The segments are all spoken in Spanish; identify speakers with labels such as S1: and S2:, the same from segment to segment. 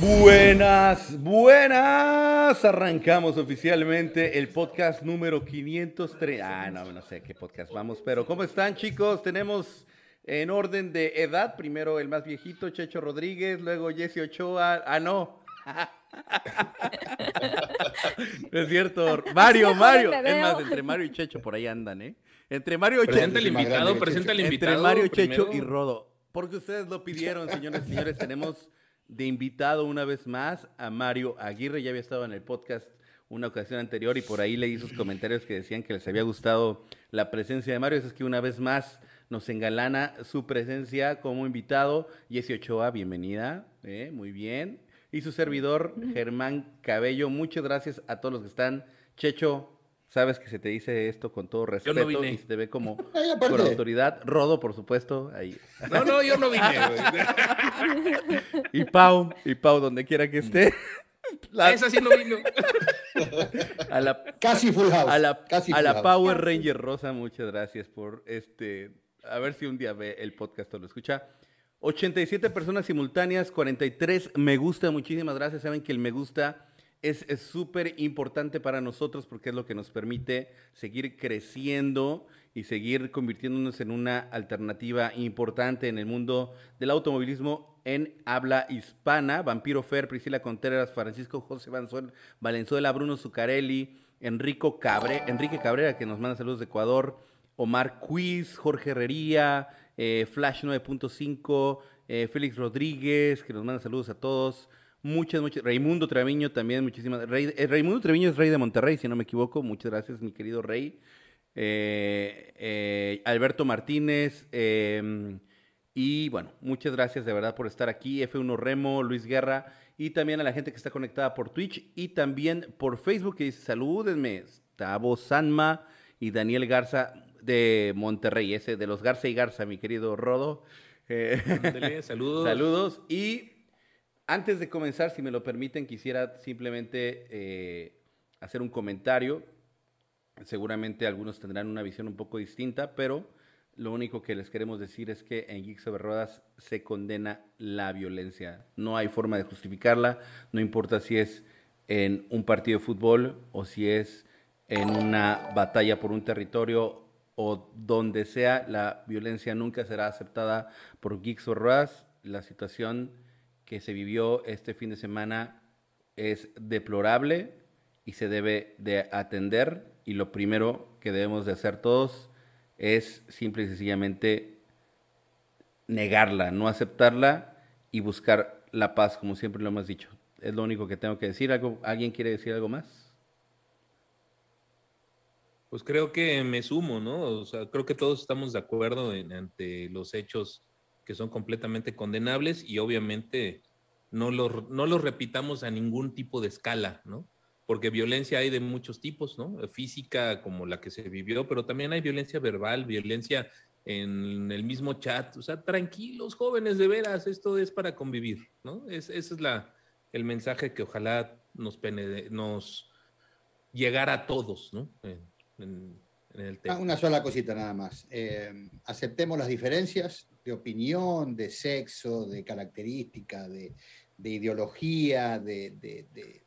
S1: Buenas, buenas. Arrancamos oficialmente el podcast número 503. Ah, no, no sé qué podcast vamos, pero ¿cómo están chicos? Tenemos en orden de edad, primero el más viejito, Checho Rodríguez, luego Jesse Ochoa. Ah, no. es cierto, Mario, Mario. Es más, entre Mario y Checho por ahí andan, ¿eh? Entre Mario y Checho.
S2: Presenta el invitado, presenta el invitado.
S1: Entre Mario, Checho y Rodo. Porque ustedes lo pidieron, señores y señores. Tenemos de invitado una vez más a Mario Aguirre. Ya había estado en el podcast una ocasión anterior y por ahí leí sus comentarios que decían que les había gustado la presencia de Mario. es que una vez más nos engalana su presencia como invitado. Jessy Ochoa, bienvenida. ¿eh? muy bien. Y su servidor, Germán Cabello. Muchas gracias a todos los que están. Checho, sabes que se te dice esto con todo respeto y se te ve como con autoridad. Rodo, por supuesto. Ahí.
S2: No, no, yo no vine.
S1: y Pau, y Pau, donde quiera que esté.
S2: La... Esa sí no vino.
S1: A la,
S3: casi full house.
S1: A la, a la Power Ranger Rosa, muchas gracias por este. A ver si un día ve el podcast o lo escucha. 87 personas simultáneas, 43 me gusta, muchísimas gracias. Saben que el me gusta es súper importante para nosotros porque es lo que nos permite seguir creciendo y seguir convirtiéndonos en una alternativa importante en el mundo del automovilismo en habla hispana. Vampiro Fer, Priscila Contreras, Francisco José Valenzuela, Bruno Zucarelli, Enrico Cabre, Enrique Cabrera, que nos manda saludos de Ecuador, Omar Quiz, Jorge Herrería, eh, Flash 9.5, eh, Félix Rodríguez, que nos manda saludos a todos. Muchas, muchas. Raimundo Treviño también, muchísimas. Rey, eh, Raimundo Treviño es rey de Monterrey, si no me equivoco. Muchas gracias, mi querido rey. Alberto Martínez. Em, y bueno, muchas gracias de verdad por estar aquí. F1 Remo, Luis Guerra. Y también a la gente que está conectada por Twitch y también por Facebook que dice salúdenme. Tavo Sanma y Daniel Garza de Monterrey, ese de los Garza y Garza, mi querido Rodo.
S2: Eh, saludos.
S1: saludos. Y antes de comenzar, si me lo permiten, quisiera simplemente eh, hacer un comentario. Seguramente algunos tendrán una visión un poco distinta, pero lo único que les queremos decir es que en Geeks sobre Ruedas se condena la violencia. No hay forma de justificarla, no importa si es en un partido de fútbol o si es en una batalla por un territorio o donde sea, la violencia nunca será aceptada por Geeks o Ruedas. La situación que se vivió este fin de semana es deplorable y se debe de atender y lo primero que debemos de hacer todos es simple y sencillamente negarla, no aceptarla y buscar la paz, como siempre lo hemos dicho. Es lo único que tengo que decir. ¿Alguien quiere decir algo más?
S2: Pues creo que me sumo, ¿no? O sea, creo que todos estamos de acuerdo ante los hechos que son completamente condenables y obviamente no los, no los repitamos a ningún tipo de escala, ¿no? Porque violencia hay de muchos tipos, ¿no? Física como la que se vivió, pero también hay violencia verbal, violencia en el mismo chat. O sea, tranquilos, jóvenes, de veras, esto es para convivir, ¿no? Es, ese es la, el mensaje que ojalá nos, nos llegara a todos, ¿no?
S3: Ah, una sola cosita nada más. Eh, aceptemos las diferencias de opinión, de sexo, de característica, de, ideología, de,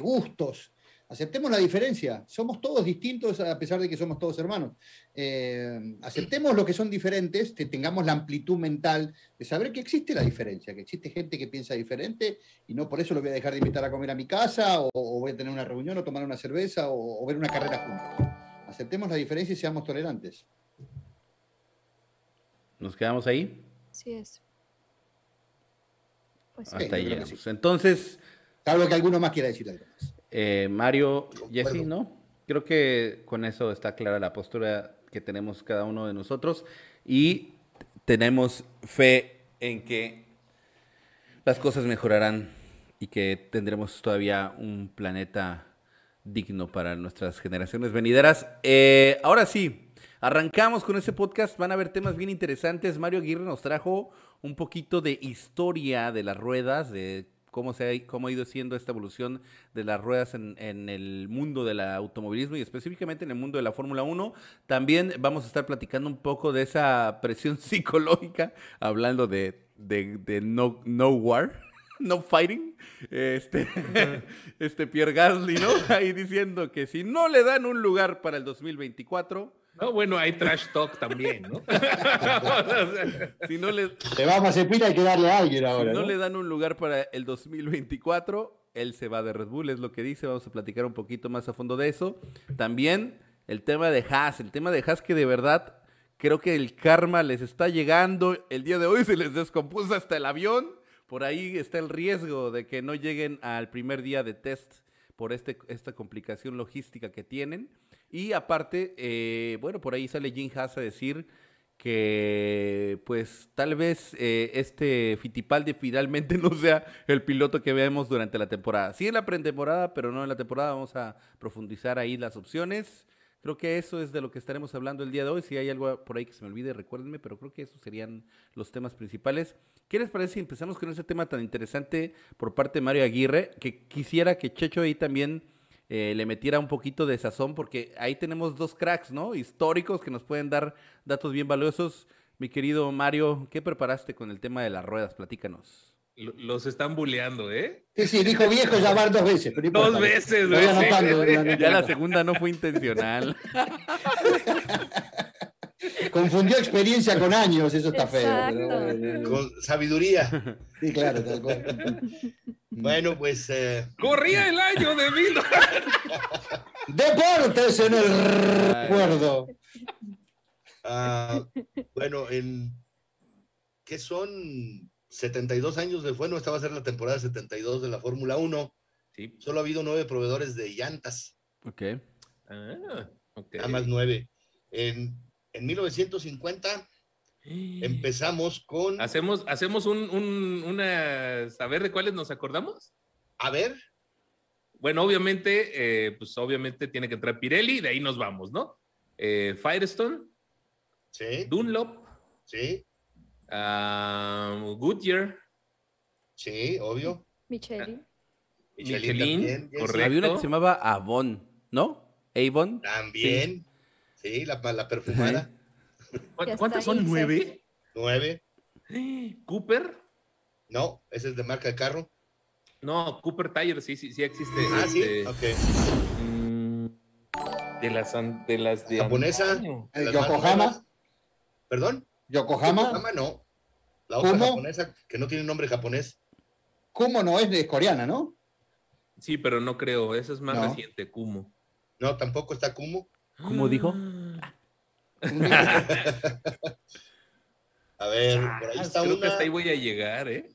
S3: gustos. Aceptemos la diferencia. Somos todos distintos a pesar de que somos todos hermanos. Eh, aceptemos lo que son diferentes, que tengamos la amplitud mental de saber que existe la diferencia, que existe gente que piensa diferente y no por eso lo voy a dejar de invitar a comer a mi casa o, voy a tener una reunión o tomar una cerveza o, ver una carrera juntos. Aceptemos la diferencia y seamos tolerantes.
S1: ¿Nos quedamos ahí?
S4: Sí es.
S1: Pues Hasta ahí llegamos. Entonces...
S3: Salvo que alguno más quiera decir algo más.
S1: Eh, Mario, Jesse, ¿no? Creo que con eso está clara la postura que tenemos cada uno de nosotros y tenemos fe en que las cosas mejorarán y que tendremos todavía un planeta digno para nuestras generaciones venideras. Eh, ahora sí, arrancamos con este podcast. Van a haber temas bien interesantes. Mario Aguirre nos trajo un poquito de historia de las ruedas, de cómo, se ha, cómo ha ido siendo esta evolución de las ruedas en, el mundo del automovilismo y específicamente en el mundo de la Fórmula 1. También vamos a estar platicando un poco de esa presión psicológica, hablando de, de, no, no war. no fighting, este, este Pierre Gasly, ¿no? Ahí diciendo que si no le dan un lugar para el 2024,
S2: No, bueno, hay trash talk también, ¿no?
S1: si no le,
S3: Le vamos a hacer pila, hay que darle a alguien
S1: si
S3: ahora.
S1: no
S3: ¿no?
S1: le dan un lugar para el 2024, él se va de Red Bull, es lo que dice. Vamos a platicar un poquito más a fondo de eso. También el tema de Haas, el tema de Haas que de verdad creo que el karma les está llegando. El día de hoy se les descompuso hasta el avión. Por ahí está el riesgo de que no lleguen al primer día de test por este, esta complicación logística que tienen. Y aparte, eh, bueno, por ahí sale Jim Haas a decir que pues tal vez eh, este Fittipaldi finalmente no sea el piloto que veamos durante la temporada. Sí en la pretemporada, pero no en la temporada. Vamos a profundizar ahí las opciones. Creo que eso es de lo que estaremos hablando el día de hoy. Si hay algo por ahí que se me olvide, recuérdenme, pero creo que esos serían los temas principales. ¿Qué les parece si empezamos con ese tema tan interesante por parte de Mario Aguirre? Que quisiera que Checho ahí también eh, le metiera un poquito de sazón, porque ahí tenemos dos cracks, ¿no? Históricos que nos pueden dar datos bien valiosos. Mi querido Mario, ¿qué preparaste con el tema de las ruedas? Platícanos.
S2: Lo- Los están buleando, ¿eh?
S3: Sí, sí, dijo viejo van dos veces. pero no
S2: Dos
S3: importa.
S2: veces, güey,
S3: anotando.
S1: Ya la segunda no fue intencional.
S3: Confundió experiencia con años, eso está feo. Pero.
S5: Con sabiduría.
S3: Sí, claro, tal cual.
S5: Bueno, pues eh,
S2: Corría el año de mil.
S3: Deportes en el recuerdo.
S5: ah, bueno, en ¿qué son 72 años de bueno, esta va a ser la temporada 72 de la Fórmula 1.
S2: Sí.
S5: Solo ha habido nueve proveedores de llantas,
S1: Ok.
S2: Ah, ok.
S5: nada más nueve. En, en 1950 empezamos con,
S2: Hacemos, hacemos un, un, una, a ver de cuáles nos acordamos.
S5: a ver,
S2: Bueno, obviamente, eh, pues obviamente tiene que entrar Pirelli, de ahí nos vamos, ¿no? Eh, Firestone,
S5: sí,
S2: Dunlop,
S5: sí,
S2: ah, Goodyear,
S5: sí, obvio.
S4: Michelin.
S2: Michelin,
S5: también, Jesse.
S2: correcto.
S1: Había una que se llamaba Avon, ¿no? Avon.
S5: También, sí, la, la perfumada,
S2: ¿Cu-
S4: Ya
S2: ¿Cuántas son? ¿Nueve?
S5: nueve.
S2: ¿Cooper?
S5: No, ese es de marca de carro.
S2: No, Cooper Tire, sí, sí, sí existe.
S5: Ah, sí,
S2: este,
S5: ok.
S2: mm, de las de las de
S5: Japonesa.
S2: antaño.
S3: ¿El
S5: Las más
S3: Yokohama?
S5: ¿Perdón?
S3: ¿Yokohama?
S5: Yokohama no. La otra
S3: ¿Cómo?
S5: japonesa que no tiene nombre japonés.
S3: ¿Cómo no es de coreana, no?
S2: Sí, pero no creo, esa es más
S3: No.
S2: reciente, Kumo.
S5: No, tampoco está Kumo.
S1: ¿Cómo dijo?
S5: A ver,
S2: Ah,
S5: por ahí está
S2: creo que
S5: una.
S2: hasta ahí voy a llegar, ¿eh?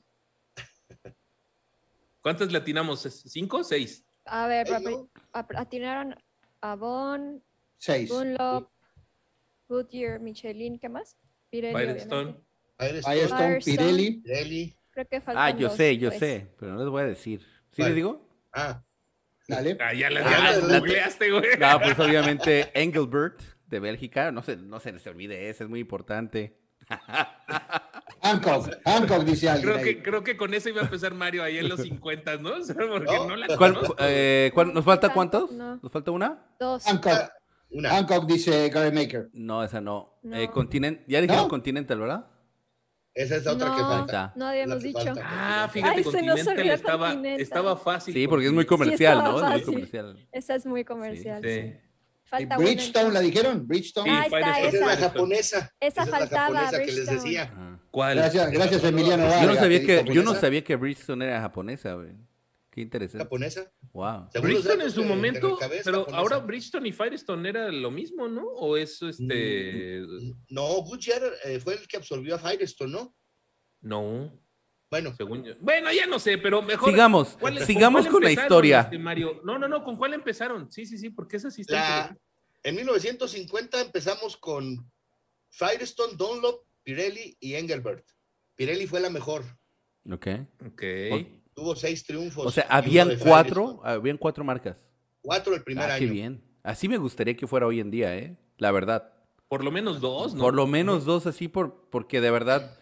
S2: ¿Cuántas latinamos? ¿Cinco o seis?
S4: A ver, atinaron Avon,
S3: Seis.
S4: Dunlop, Goodyear, Michelin, ¿qué más? Pirelli,
S2: Firestone.
S5: Firestone.
S3: Pirelli.
S5: Pirelli.
S4: Creo que faltan
S1: Ah, yo
S4: dos,
S1: sé, yo
S4: pues.
S1: sé, pero no les voy a decir. ¿Sí
S5: ¿Cuál?
S1: les digo?
S5: Ah,
S3: Dale.
S2: Ah, ya las,
S5: Ah, la-
S2: googleaste, güey.
S1: No, pues obviamente Engelbert de Bélgica, no se, no se les olvide ese, es muy importante.
S3: Hancock. Hancock dice alguien.
S2: Creo que, creo que con eso iba a empezar Mario ahí en los 50, ¿no? Porque
S5: No.
S2: no la
S1: ¿Cuál-
S2: conozco.
S1: eh, cuál- ¿Nos falta cuántos?
S4: No.
S1: ¿Nos falta una?
S4: Dos.
S3: Hancock.
S5: una.
S3: Hancock dice Gary Maker.
S1: No, esa no.
S4: No.
S1: Eh, Continent- ya dijeron
S3: ¿No?
S1: Continental, ¿verdad?
S5: Esa es la otra que falta.
S4: No habíamos dicho.
S5: falta.
S2: Ah, fíjate,
S4: Ay,
S2: Continental estaba,
S4: Continental.
S2: estaba fácil.
S1: Sí, porque es muy comercial, ¿no? Es muy comercial.
S4: Esa es muy comercial.
S1: Sí.
S4: sí. Falta una,
S3: Bridgestone, ¿la dijeron? Bridgestone.
S2: Sí,
S4: Ah, está,
S2: Firestone.
S5: Esa es la
S4: esa.
S5: japonesa.
S4: Esa
S5: Esa es la
S4: faltaba,
S5: japonesa que les
S4: Bridgestone.
S5: decía.
S1: Ajá.
S2: ¿Cuál?
S3: Gracias, gracias Emiliano.
S1: Yo no sabía
S3: que
S1: yo no sabía que Bridgestone era japonesa, güey. Qué interesante.
S5: japonesa.
S1: Wow.
S2: Bridgestone en su momento, pero
S5: japonesa.
S2: ahora Bridgestone y Firestone era lo mismo, ¿no? O es este.
S5: No, Goodyear eh, fue el que absorbió a Firestone, ¿no?
S2: No,
S5: Bueno,
S2: según yo. Bueno, ya no sé, pero mejor.
S1: Sigamos,
S2: ¿cuál-
S1: sigamos con la
S2: empezaron,
S1: historia.
S2: este, Mario? No, no, no, ¿con cuál empezaron? Sí, sí, sí, porque esa sí está.
S5: en 1950 empezamos con Firestone, Dunlop, Pirelli y Engelbert. Pirelli fue la mejor.
S1: Ok.
S2: Ok.
S5: Tuvo seis triunfos.
S1: O sea, habían cuatro, habían cuatro marcas.
S5: Cuatro el primer
S1: Ah,
S5: año.
S1: qué bien. Así me gustaría que fuera hoy en día, ¿eh? La verdad.
S2: Por lo menos dos, ¿no?
S1: Por lo menos dos así, por, porque de verdad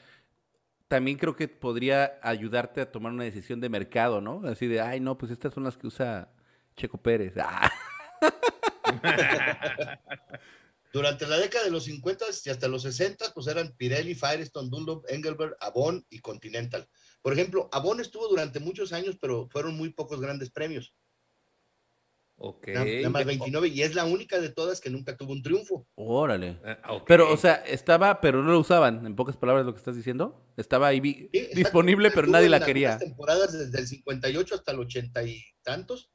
S1: también creo que podría ayudarte a tomar una decisión de mercado, ¿no? Así de, ay, no, pues estas son las que usa Checo Pérez. Ah.
S5: Durante la década de los 50 y hasta los 60, pues eran Pirelli, Firestone, Dunlop, Engelberg, Avon y Continental. Por ejemplo, Avon estuvo durante muchos años, pero fueron muy pocos grandes premios.
S2: Ok.
S5: Nada, más 29, y es la única de todas que nunca tuvo un triunfo.
S1: Órale.
S2: Ah, ok.
S1: Pero, o sea, estaba, pero no lo usaban, en pocas palabras lo que estás diciendo. Estaba ahí
S5: Sí,
S1: disponible, pero nadie la quería.
S5: temporadas desde el 58 hasta el 80 y tantos,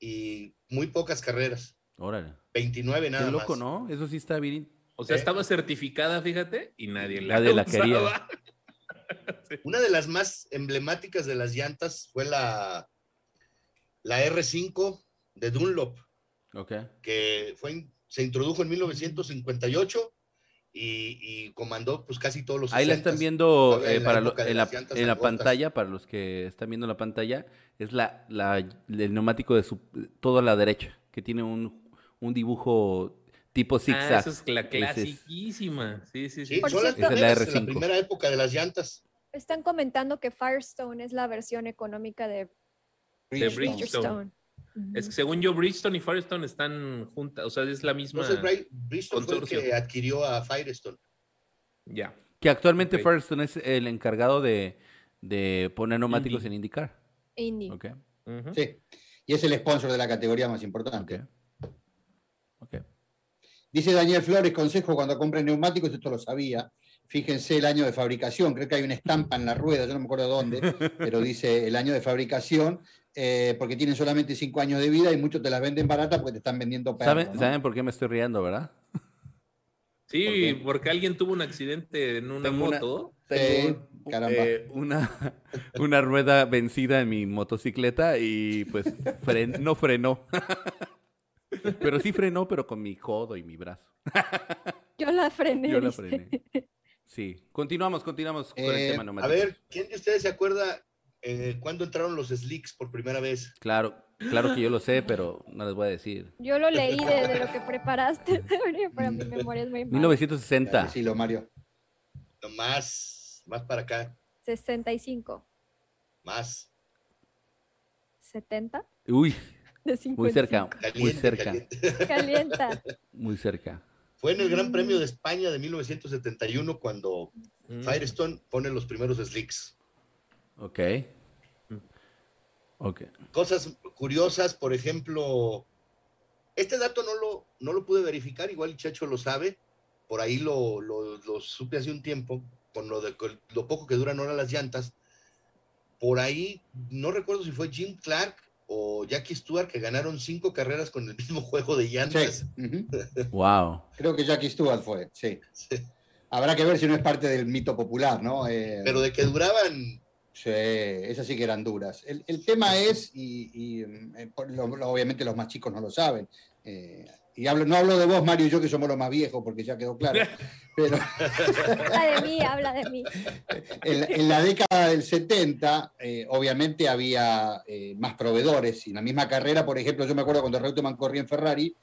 S5: y muy pocas carreras.
S1: Órale.
S5: 29 nada
S1: Qué loco,
S5: más.
S1: ¿no? Eso sí está bien.
S2: O sea,
S5: Sí.
S2: estaba certificada, fíjate, y nadie la,
S1: Nadie la
S2: usaba.
S1: quería.
S5: Una de las más emblemáticas de las llantas fue la, la R5 de Dunlop,
S1: Ok.
S5: que fue, se introdujo en 1958 y, y comandó pues casi todos los
S1: Ahí la
S5: 60s.
S1: están viendo eh,
S5: en la
S1: para lo- en la, en la pantalla, para los que están viendo la pantalla, es la, la- el neumático de su, todo a la derecha, que tiene un, un dibujo tipo
S2: Ah,
S1: zigzag.
S2: esa es la clasiquísima. Sí, sí, sí.
S5: Sí, son las
S1: es la
S5: primeras, la
S1: R5.
S5: primera época de las llantas.
S4: Están comentando que Firestone es la versión económica de
S2: De
S3: Bridgestone.
S2: Bridgestone. Es que según yo, Bridgestone y Firestone están juntas, o sea, es la misma.
S5: Entonces, Bri- Bristol fue el que adquirió a Firestone.
S2: Ya.
S1: Que actualmente. Firestone es el encargado de, de poner neumáticos
S2: Indy.
S1: en indicar.
S4: Indy.
S1: Ok.
S2: Ujú.
S3: Sí. Y es el sponsor de la categoría más importante.
S1: Ok.
S3: Dice Daniel Flores, consejo cuando compren neumáticos, esto lo sabía. Fíjense el año de fabricación, creo que hay una estampa en la rueda, yo no me acuerdo dónde, pero dice el año de fabricación, eh, porque tienen solamente cinco años de vida y muchos te las venden baratas porque te están vendiendo perro,
S1: ¿Saben,
S3: ¿no?
S1: ¿Saben por qué me estoy riendo, verdad?
S2: Sí, porque alguien tuvo un accidente en una
S1: Tengo una-
S2: moto.
S1: Tengo
S3: Sí, caramba.
S1: eh, una, una rueda vencida en mi motocicleta y pues fren- no frenó. pero sí frenó, pero con mi codo y mi brazo.
S4: Yo la frené.
S1: Yo la frené. Sí. Continuamos, continuamos con
S3: Eh,
S1: el tema
S5: A ver, ¿quién de ustedes se acuerda eh, cuándo entraron los slicks por primera vez?
S1: Claro, claro que yo lo sé, pero no les voy a decir.
S4: Yo lo leí de, de lo que preparaste, pero mi memoria es muy mala.
S1: 1960.
S3: Decilo, Mario.
S5: No, más, más para acá,
S4: 65.
S5: más.
S4: 70.
S1: Uy,
S4: De 55.
S1: muy cerca, muy cerca,
S5: caliente.
S4: Calienta.
S1: muy cerca.
S5: Fue en el Gran Premio de España de 1971 cuando
S2: Mm.
S5: Firestone pone los primeros slicks.
S1: Ok. Ok.
S5: Cosas curiosas, por ejemplo, este dato no lo, no lo pude verificar, igual el Chacho lo sabe, por ahí lo, lo- lo supe hace un tiempo, con lo, de, con lo poco que duran ahora las llantas. Por ahí, no recuerdo si fue Jim Clark o Jackie Stewart que ganaron cinco carreras con el mismo juego de
S3: Sí,
S5: llantas.
S1: Wow.
S3: Creo que Jackie Stewart fue, sí. Habrá que ver si no es parte del mito popular, ¿no? Eh,
S5: Pero de que duraban,
S3: Sí, esas sí que eran duras. El, el tema es, y, y, eh, por lo- lo- obviamente los más chicos no lo saben, eh, y hablo, no hablo de vos, Mario y yo, que somos los más viejos, porque ya quedó claro, pero
S4: Habla de mí, habla de mí.
S3: en, la- en la década del 70, eh, obviamente había eh, más proveedores, y en la misma carrera, por ejemplo, yo me acuerdo cuando Reutemann corría en Ferrari,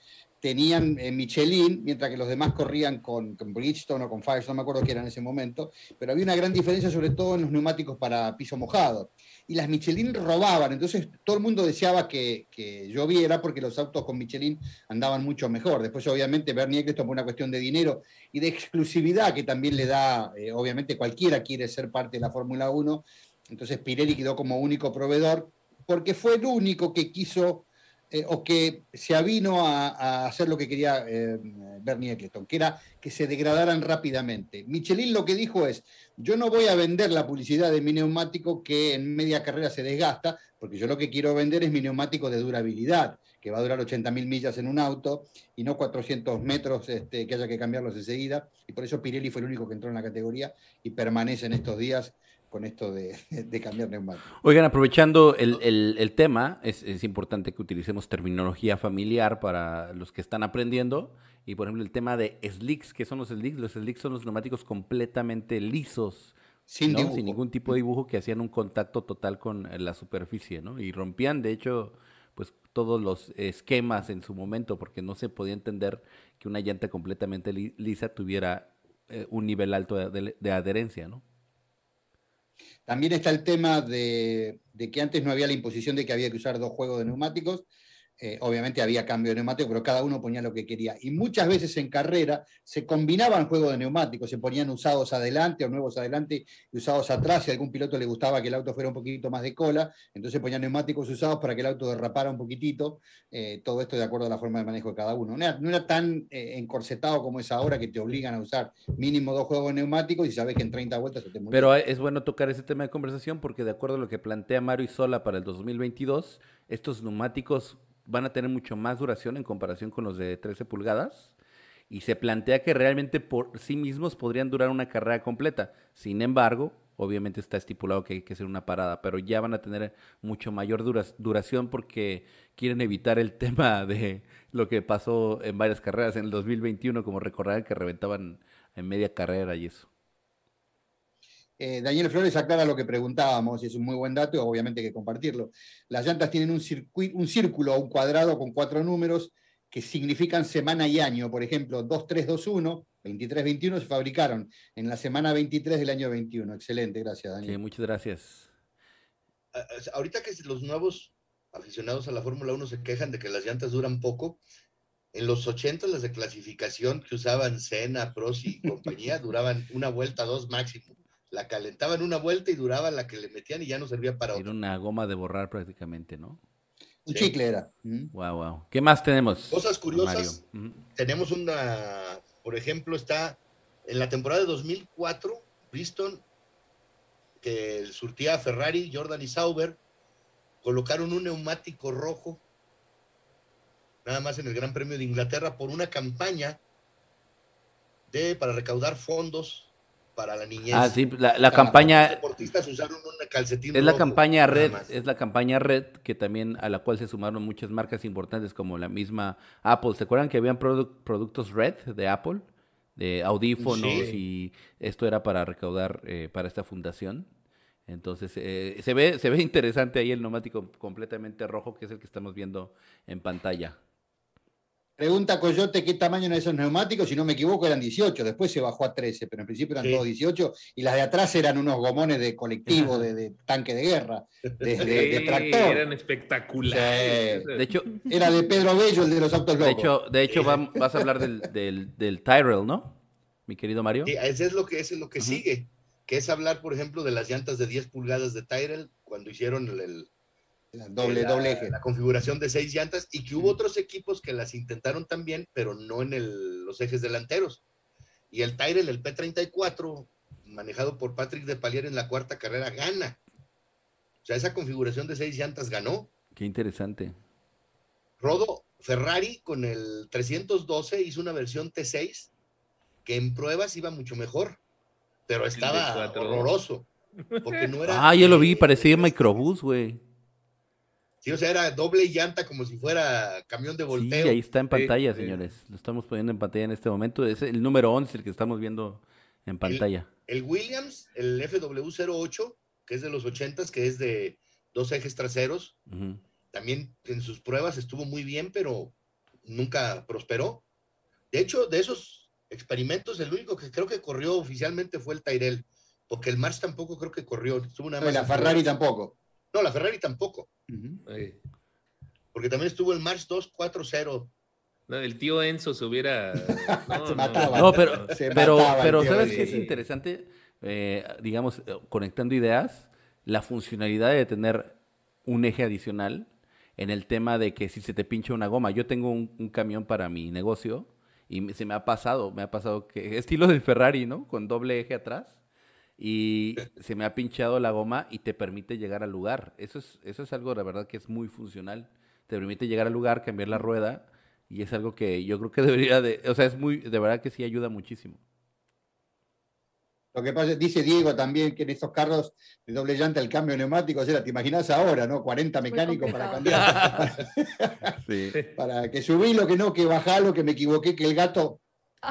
S3: tenían eh, Michelin, mientras que los demás corrían con, Bridgestone o con Firestone, no me acuerdo qué era en ese momento, pero había una gran diferencia sobre todo en los neumáticos para piso mojado. Y las Michelin robaban, entonces todo el mundo deseaba que, que lloviera porque los autos con Michelin andaban mucho mejor. Después, obviamente, Bernie Eccleston por una cuestión de dinero y de exclusividad que también le da, eh, obviamente cualquiera quiere ser parte de la Fórmula 1, entonces Pirelli quedó como único proveedor porque fue el único que quiso eh, o que se avino a, hacer lo que quería eh, Bernie Eccleston, que era que se degradaran rápidamente. Michelin lo que dijo es, yo no voy a vender la publicidad de mi neumático que en media carrera se desgasta, porque yo lo que quiero vender es mi neumático de durabilidad, que va a durar 80.000 millas en un auto y no 400 metros este, que haya que cambiarlos enseguida. Y por eso Pirelli fue el único que entró en la categoría y permanece en estos días con esto de, de cambiar neumáticos.
S1: Oigan, aprovechando el, el- el tema, es, es importante que utilicemos terminología familiar para los que están aprendiendo. Y por ejemplo, el tema de slicks, ¿qué son los slicks? Los slicks son los neumáticos completamente lisos,
S3: Sin
S1: ¿no?
S3: dibujo.
S1: sin ningún tipo de dibujo, que hacían un contacto total con eh, la superficie, ¿no? Y rompían, de hecho, pues todos los esquemas en su momento, porque no se podía entender que una llanta completamente li- lisa tuviera eh, un nivel alto de, de- de adherencia, ¿no?
S3: También está el tema de, que antes no había la imposición de que había que usar dos juegos de neumáticos. Eh, obviamente había cambio de neumático, pero cada uno ponía lo que quería. Y muchas veces en carrera se combinaban juegos de neumáticos, se ponían usados adelante o nuevos adelante y usados atrás. Si a algún piloto le gustaba que el auto fuera un poquito más de cola, entonces ponían neumáticos usados para que el auto derrapara un poquitito. Eh, todo esto de acuerdo a la forma de manejo de cada uno. No era, no era tan eh, encorsetado como es ahora que te obligan a usar mínimo dos juegos de neumáticos y sabes que en 30 vueltas se te muere.
S1: Pero es bueno tocar ese tema de conversación porque de acuerdo a lo que plantea Mario Isola para el 2022, estos neumáticos van a tener mucho más duración en comparación con los de 13 pulgadas y se plantea que realmente por sí mismos podrían durar una carrera completa. Sin embargo, obviamente está estipulado que hay que hacer una parada, pero ya van a tener mucho mayor dura- duración porque quieren evitar el tema de lo que pasó en varias carreras en el 2021, como recordarán que reventaban en media carrera y eso.
S3: Eh, Daniel Flores aclara lo que preguntábamos, y es un muy buen dato, y obviamente hay que compartirlo. Las llantas tienen un, un círculo o un cuadrado con cuatro números que significan semana y año. Por ejemplo, 2321, 2321 se fabricaron en la semana 23 del año 21. Excelente, gracias,
S1: Sí,
S3: Daniel.
S1: muchas gracias.
S5: ahorita que los nuevos aficionados a la Fórmula 1 se quejan de que las llantas duran poco, en los 80 las de clasificación que usaban Senna, Prost y compañía duraban una vuelta, dos máximo. La calentaban una vuelta y duraba la que le metían y ya no servía para
S1: Era
S5: otra.
S1: una goma de borrar prácticamente, ¿no?
S3: Un
S5: Sí.
S3: chicle era. ¿Mm?
S1: Wow, wow. ¿Qué más tenemos?
S5: Cosas curiosas. Tenemos una, por ejemplo, está en la temporada de 2004, Bristol, que surtía a Ferrari, Jordan y Sauber, colocaron un neumático rojo, nada más en el Gran Premio de Inglaterra, por una campaña de, para recaudar fondos para la niñez.
S1: Ah, sí, la, la
S3: Ah,
S5: Los
S1: campaña
S5: deportistas usaron un calcetín
S1: es la
S5: rojo,
S1: campaña red, es la campaña red que también a la cual se sumaron muchas marcas importantes como la misma Apple. ¿Se acuerdan que habían produ- productos red de Apple? De audífonos y esto era para recaudar eh, para esta fundación. Entonces, eh, se ve se ve interesante ahí el neumático completamente rojo, que es el que estamos viendo en pantalla.
S3: Pregunta Coyote qué tamaño eran esos neumáticos, si no me equivoco eran 18, después se bajó a 13, pero en principio eran
S5: Sí.
S3: todos 18 y las de atrás eran unos gomones de colectivo, de, de tanque de guerra, de, de- de tractor.
S2: eran espectaculares.
S3: Sí.
S1: De hecho,
S3: Era de Pedro Bello, el de los autos
S1: de
S3: locos.
S1: hecho, de hecho vas a hablar del, del, del Tyrrell, ¿no? Mi querido Mario.
S5: Sí, ese es lo que, ese es lo que sigue, que es hablar, por ejemplo, de las llantas de 10 pulgadas de Tyrell cuando hicieron el, el-
S3: doble,
S5: la,
S3: doble eje.
S5: la configuración de seis llantas y que hubo otros equipos que las intentaron también, pero no en el- los ejes delanteros. Y el Tyrell, el P34, manejado por Patrick de Palier en la cuarta carrera, gana. O sea, esa configuración de seis llantas ganó.
S1: Qué interesante.
S5: Rodo Ferrari con el 312 hizo una versión T6 que en pruebas iba mucho mejor, pero estaba horroroso. Porque no era.
S1: Ah, ya lo vi, parecía microbús, güey.
S5: Sí, o sea, era doble llanta como si fuera camión de
S1: Sí,
S5: volteo.
S1: ahí está en pantalla,
S2: sí.
S1: señores. Lo estamos poniendo en pantalla en este momento. Es el número 11 el que estamos viendo en pantalla.
S5: El Williams, el FW08, que es de los 80s, que es de dos ejes traseros, también en sus pruebas estuvo muy bien, pero nunca prosperó. De hecho, de esos experimentos, el único que creo que corrió oficialmente fue el Tyrell, porque el March tampoco creo que corrió. Estuvo nada
S3: No, y
S5: más
S3: la Ferrari tampoco.
S5: No, la Ferrari tampoco, porque también estuvo el March 240.
S2: no, el tío Enzo se hubiera. no,
S3: Se
S2: no,
S3: mataba.
S1: No, pero,
S3: Se
S1: pero,
S3: mataba
S1: ¿sabes qué es interesante? Eh, digamos, eh, conectando ideas, la funcionalidad de tener un eje adicional en el tema de que si se te pincha una goma, yo tengo un, un camión para mi negocio y se me ha pasado, me ha pasado que estilo del Ferrari, ¿no? Con doble eje atrás y se me ha pinchado la goma y te permite llegar al lugar. Eso es, eso es algo, la verdad, que es muy funcional. Te permite llegar al lugar, cambiar la rueda y es algo que yo creo que debería de, o sea, es muy, de verdad que sí ayuda muchísimo.
S3: Lo que pasa, dice Diego también que en estos carros de doble llanta el cambio de neumáticos era, te imaginas ahora, ¿no? 40 mecánicos para cambiar.
S1: Sí.
S3: para que subí lo que no, que bajalo, que me equivoqué, que el gato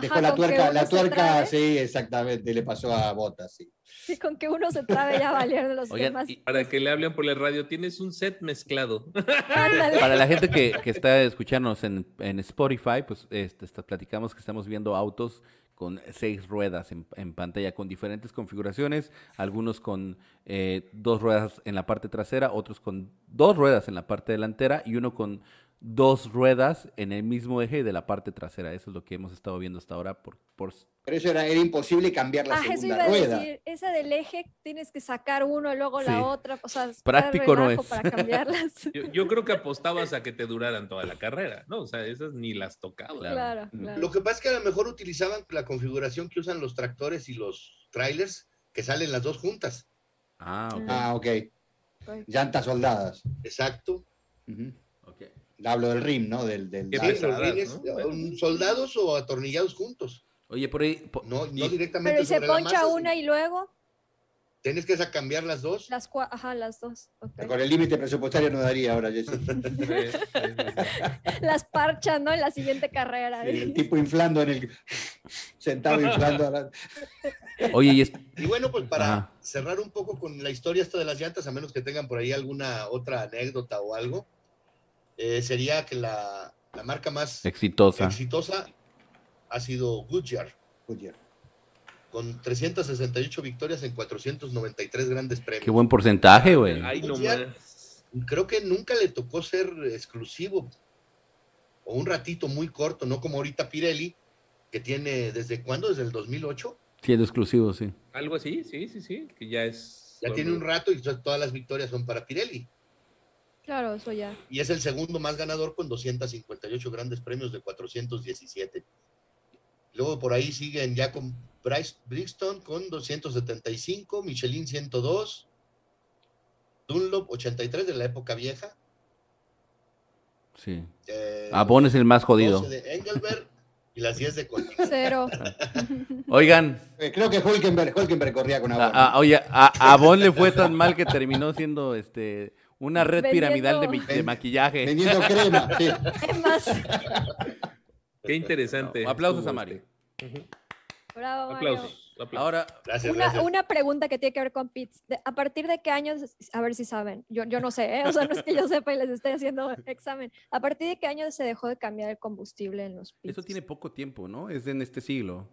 S3: dejó
S4: Ajá,
S3: la tuerca, la tuerca, sí, exactamente, le pasó a Botas, sí.
S4: sí, con que uno se trabe ya valieron los
S1: Oigan,
S4: demás.
S1: y
S2: Para que le hablen por la radio, tienes un set mezclado.
S4: Ándale.
S1: para la gente que, que está escuchándonos en, en Spotify, pues este, está- platicamos que estamos viendo autos con seis ruedas en, pantalla, con diferentes configuraciones, algunos con eh, dos ruedas en la parte trasera, otros con dos ruedas en la parte delantera y uno con dos ruedas en el mismo eje de la parte trasera. Eso es lo que hemos estado viendo hasta ahora por, por
S3: Pero eso era, era imposible cambiar la
S4: Ah, eso iba a decir. Esa del eje tienes que sacar uno, luego
S1: Sí.
S4: la otra. O sea,
S1: Práctico no es.
S4: Para cambiarlas.
S2: Yo, yo creo que apostabas a que te duraran toda la carrera, ¿no? O sea, esas ni las tocabas.
S4: claro,
S3: Mm.
S4: claro.
S5: Lo que pasa es que a lo mejor utilizaban la configuración que usan los tractores y los trailers, que salen las dos juntas.
S1: Ah, ok.
S3: Ah, ok.
S4: Ok.
S3: Llantas soldadas.
S5: Exacto.
S3: Hablo del rim, ¿no? Del, del
S2: Qué
S5: soldados o atornillados juntos.
S1: Oye, por ahí. po-
S5: No, no directamente
S4: Pero ¿y se
S5: sobre la
S4: poncha
S5: masa,
S4: una y luego
S5: Tienes que esa- cambiar las dos.
S4: las cua- Ajá, las dos.
S3: Con el límite presupuestario no daría ahora, Jessy.
S4: Las parchas, ¿no? En la siguiente carrera.
S3: El tipo inflando en el. sentado inflando. a la-
S1: Oye, y es-
S5: Y bueno, pues para
S1: Ajá.
S5: cerrar un poco con la historia esta de las llantas, a menos que tengan por ahí alguna otra anécdota o algo, eh, sería que la, la marca más
S1: exitosa.
S5: exitosa ha sido Goodyear,
S3: Goodyear.
S5: con 368 victorias en 493 grandes
S1: Qué
S5: premios.
S1: buen porcentaje, güey.
S5: Goodyear.
S2: más.
S5: Creo que nunca le tocó ser exclusivo o un ratito muy corto, no como ahorita Pirelli, que tiene desde cuándo, desde el 2008,
S1: Siendo exclusivo, sí.
S2: Algo así, sí, sí, sí, que ya es.
S5: ya tiene un rato y todas las victorias son para Pirelli.
S4: Claro, eso ya.
S5: y es el segundo más ganador con 258 grandes premios de 417. Luego por ahí siguen ya con Bryce Brixton con 275, Michelin 102, Dunlop 83 de la época vieja,
S1: Sí.
S5: eh,
S1: Avon es el más jodido.
S5: 12 de Engelberg y las 10 de Koenig.
S4: Cero.
S1: Oigan,
S3: Eh, creo que Hulkenberg, Hulkenberg corría con
S1: a,
S3: Avon.
S1: a- oye, a Avon le fue tan mal que terminó siendo este una red
S4: Vendiendo-
S1: piramidal de, de maquillaje.
S3: Vendiendo crema. sí.
S4: Es más.
S2: Qué interesante.
S1: Aplausos a Mario.
S2: este. Ujú.
S4: Bravo, Mario.
S2: Aplausos. aplausos.
S1: Ahora,
S5: Gracias,
S4: Una,
S5: gracias.
S4: una pregunta que tiene que ver con pits. ¿A partir de qué años, a ver si saben, yo, yo no sé, ¿eh? o sea, no es que yo sepa y les esté haciendo examen, ¿a partir de qué año se dejó de cambiar el combustible en los pits?
S1: eso tiene poco tiempo, ¿no? Es en este siglo.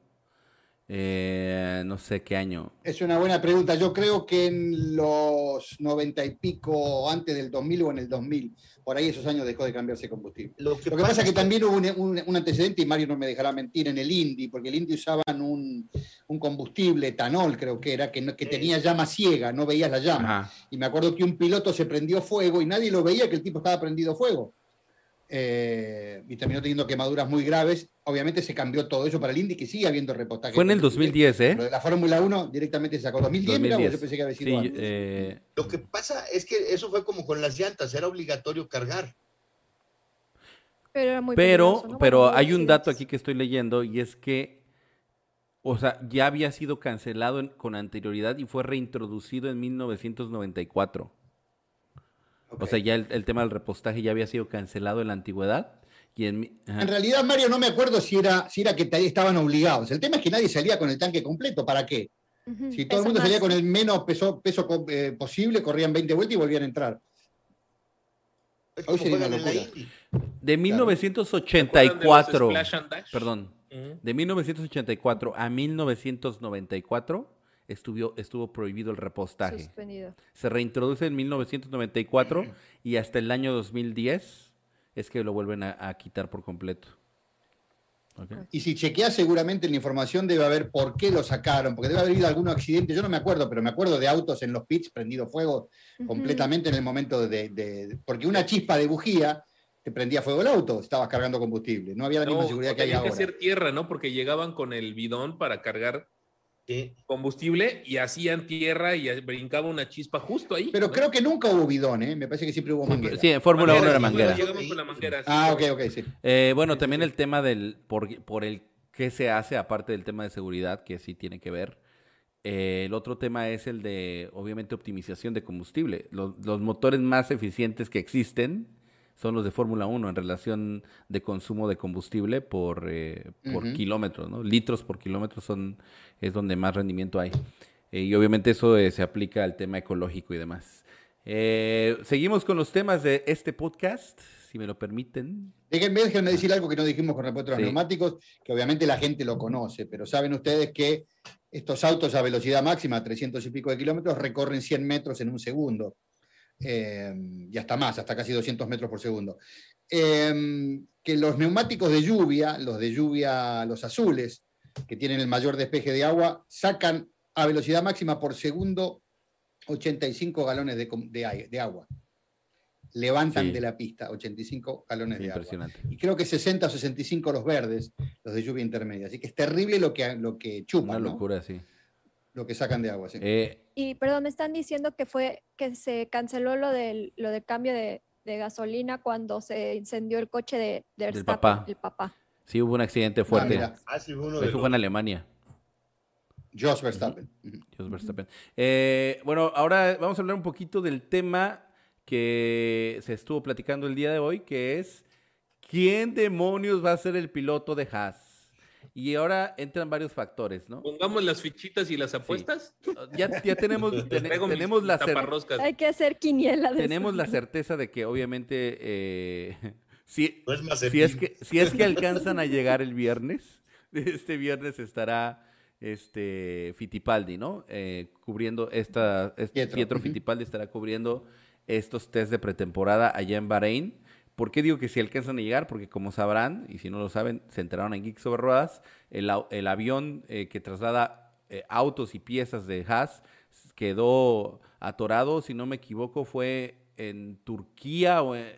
S1: Eh, no sé qué año.
S3: Es una buena pregunta. Yo creo que en los noventa y pico, antes del 2000 o en el 2000, por ahí esos años dejó de cambiarse combustible.
S5: Lo que,
S3: Lo que pasa es que también hubo un, un- un antecedente, y Mario no me dejará mentir, en el Indy, porque el Indy usaban un, un combustible, etanol creo que era, que, no- que
S5: Sí.
S3: tenía llama ciega, no veías la llama.
S1: Ajá.
S3: Y me acuerdo que un piloto se prendió fuego y nadie lo veía que el tipo estaba prendido fuego. Eh, y terminó teniendo quemaduras muy graves. Obviamente se cambió todo eso para el Indy, que sigue habiendo repostaje.
S1: Fue en el
S3: combustible.
S1: 2010,
S3: Pero
S1: ¿eh?
S3: de la Fórmula 1 directamente se sacó 2010, mira,
S1: 2010.
S3: yo pensé que había
S1: Sí,
S3: sido antes.
S1: eh,
S5: lo que pasa es que eso fue como con las llantas, era obligatorio cargar.
S4: Pero era muy
S1: pero, pero hay un dato aquí que estoy leyendo y es que, o sea, ya había sido cancelado en- con anterioridad y fue reintroducido en 1994. O sea, ya el, el tema del repostaje ya había sido cancelado en la antigüedad. Y en, mi- ajá.
S3: En realidad, Mario, no me acuerdo si era, si era que te- estaban obligados. El tema es que nadie salía con el tanque completo. ¿Para qué? Si todo el mundo salía
S4: más.
S3: con el menos peso, peso eh, posible, corrían 20 vueltas y volvían a entrar. Hoy sería una locura.
S1: De
S2: ¿Se acuerdan de los
S1: 1984,
S2: Splash and Dash?
S1: perdón, de 1984 a 1994 estuvo, estuvo prohibido el repostaje.
S4: Suspendido.
S1: Se reintroduce en 1994 y hasta el año 2010 es que lo vuelven a, a quitar por completo.
S3: Y si chequeas seguramente en la información debe haber por qué lo sacaron, porque debe haber habido algún accidente, yo no me acuerdo, pero me acuerdo de autos en los pits prendido fuego completamente en el momento de, de- Porque una chispa de bujía te prendía fuego el auto, estabas cargando combustible, no había la misma
S2: No,
S3: seguridad
S2: o
S3: que hay
S2: tenía que
S3: ahora.
S2: ser tierra, ¿no? Porque llegaban con el bidón para cargar
S5: Sí.
S2: combustible y hacían tierra y brincaba una chispa justo ahí.
S3: Pero
S2: ¿no?
S3: creo que nunca hubo bidón, ¿eh? me parece que siempre hubo manguera.
S1: Sí, en Fórmula 1
S2: Manguera,
S1: era manguera.
S2: Llegamos con la manguera. sí,
S3: Ah, ok, ok, sí.
S1: Eh, bueno, también el tema del, por, por el qué se hace, aparte del tema de seguridad, que sí tiene que ver. eh, el otro tema es el de, obviamente, optimización de combustible. Los, los motores más eficientes que existen son los de Fórmula 1 en relación de consumo de combustible por, eh, por
S3: Ujú.
S1: kilómetros, ¿no? Litros por kilómetro son, es donde más rendimiento hay. Eh, y obviamente eso eh, se aplica al tema ecológico y demás. Eh, seguimos con los temas de este podcast, si me lo permiten.
S3: Déjenme, déjenme decir algo que no dijimos con respecto a los
S1: Sí.
S3: neumáticos, que obviamente la gente lo conoce, pero saben ustedes que estos autos a velocidad máxima, 300 y pico de kilómetros, recorren 100 metros en un segundo. Eh, y hasta más, hasta casi 200 metros por segundo. em, que los neumáticos de lluvia, los de lluvia, los azules, que tienen el mayor despeje de agua, sacan a velocidad máxima por segundo 85 galones de, de agua. Levantan
S1: Sí.
S3: de la pista 85 galones
S1: Sí,
S3: de agua.
S1: impresionante.
S3: Y creo que 60 o 65 los verdes, los de lluvia intermedia. Así que es terrible lo que, lo que
S1: Una
S3: chupan, ¿no?
S1: locura, sí.
S3: Lo que sacan de agua. sí.
S1: Eh,
S4: Y perdón, me están diciendo que fue que se canceló lo del lo de cambio de, de gasolina cuando se incendió el coche de, de
S1: Del
S4: Verstappen,
S1: papá.
S4: el papá.
S1: sí, hubo un accidente
S3: Ah,
S1: fuerte.
S5: Ah, sí, uno
S1: Eso
S5: de
S1: fue en Alemania.
S3: Jos Verstappen. Ujú.
S1: Jos Verstappen. Eh, bueno, ahora vamos a hablar un poquito del tema que se estuvo platicando el día de hoy, que es ¿quién demonios va a ser el piloto de Haas? Y ahora entran varios factores, ¿no?
S2: Pongamos las fichitas y las apuestas.
S1: Ya, ya tenemos, ten- tenemos, la cer-
S2: taparroscas.
S4: Hay que hacer quiniela de
S1: tenemos
S4: eso.
S1: la certeza de que obviamente eh, si,
S5: No es más
S1: si es que si es que alcanzan a llegar el viernes, este viernes estará este Fittipaldi, ¿no? Eh, cubriendo esta es-
S3: Pietro,
S1: Pietro,
S3: ujú.
S1: Fittipaldi estará cubriendo estos test de pretemporada allá en Bahrein. ¿Por qué digo que si alcanzan a llegar? Porque como sabrán, y si no lo saben, se enteraron en Geeks sobre Ruedas, el, avión eh, que traslada eh, autos y piezas de Haas quedó atorado, si no me equivoco, fue en Turquía o en-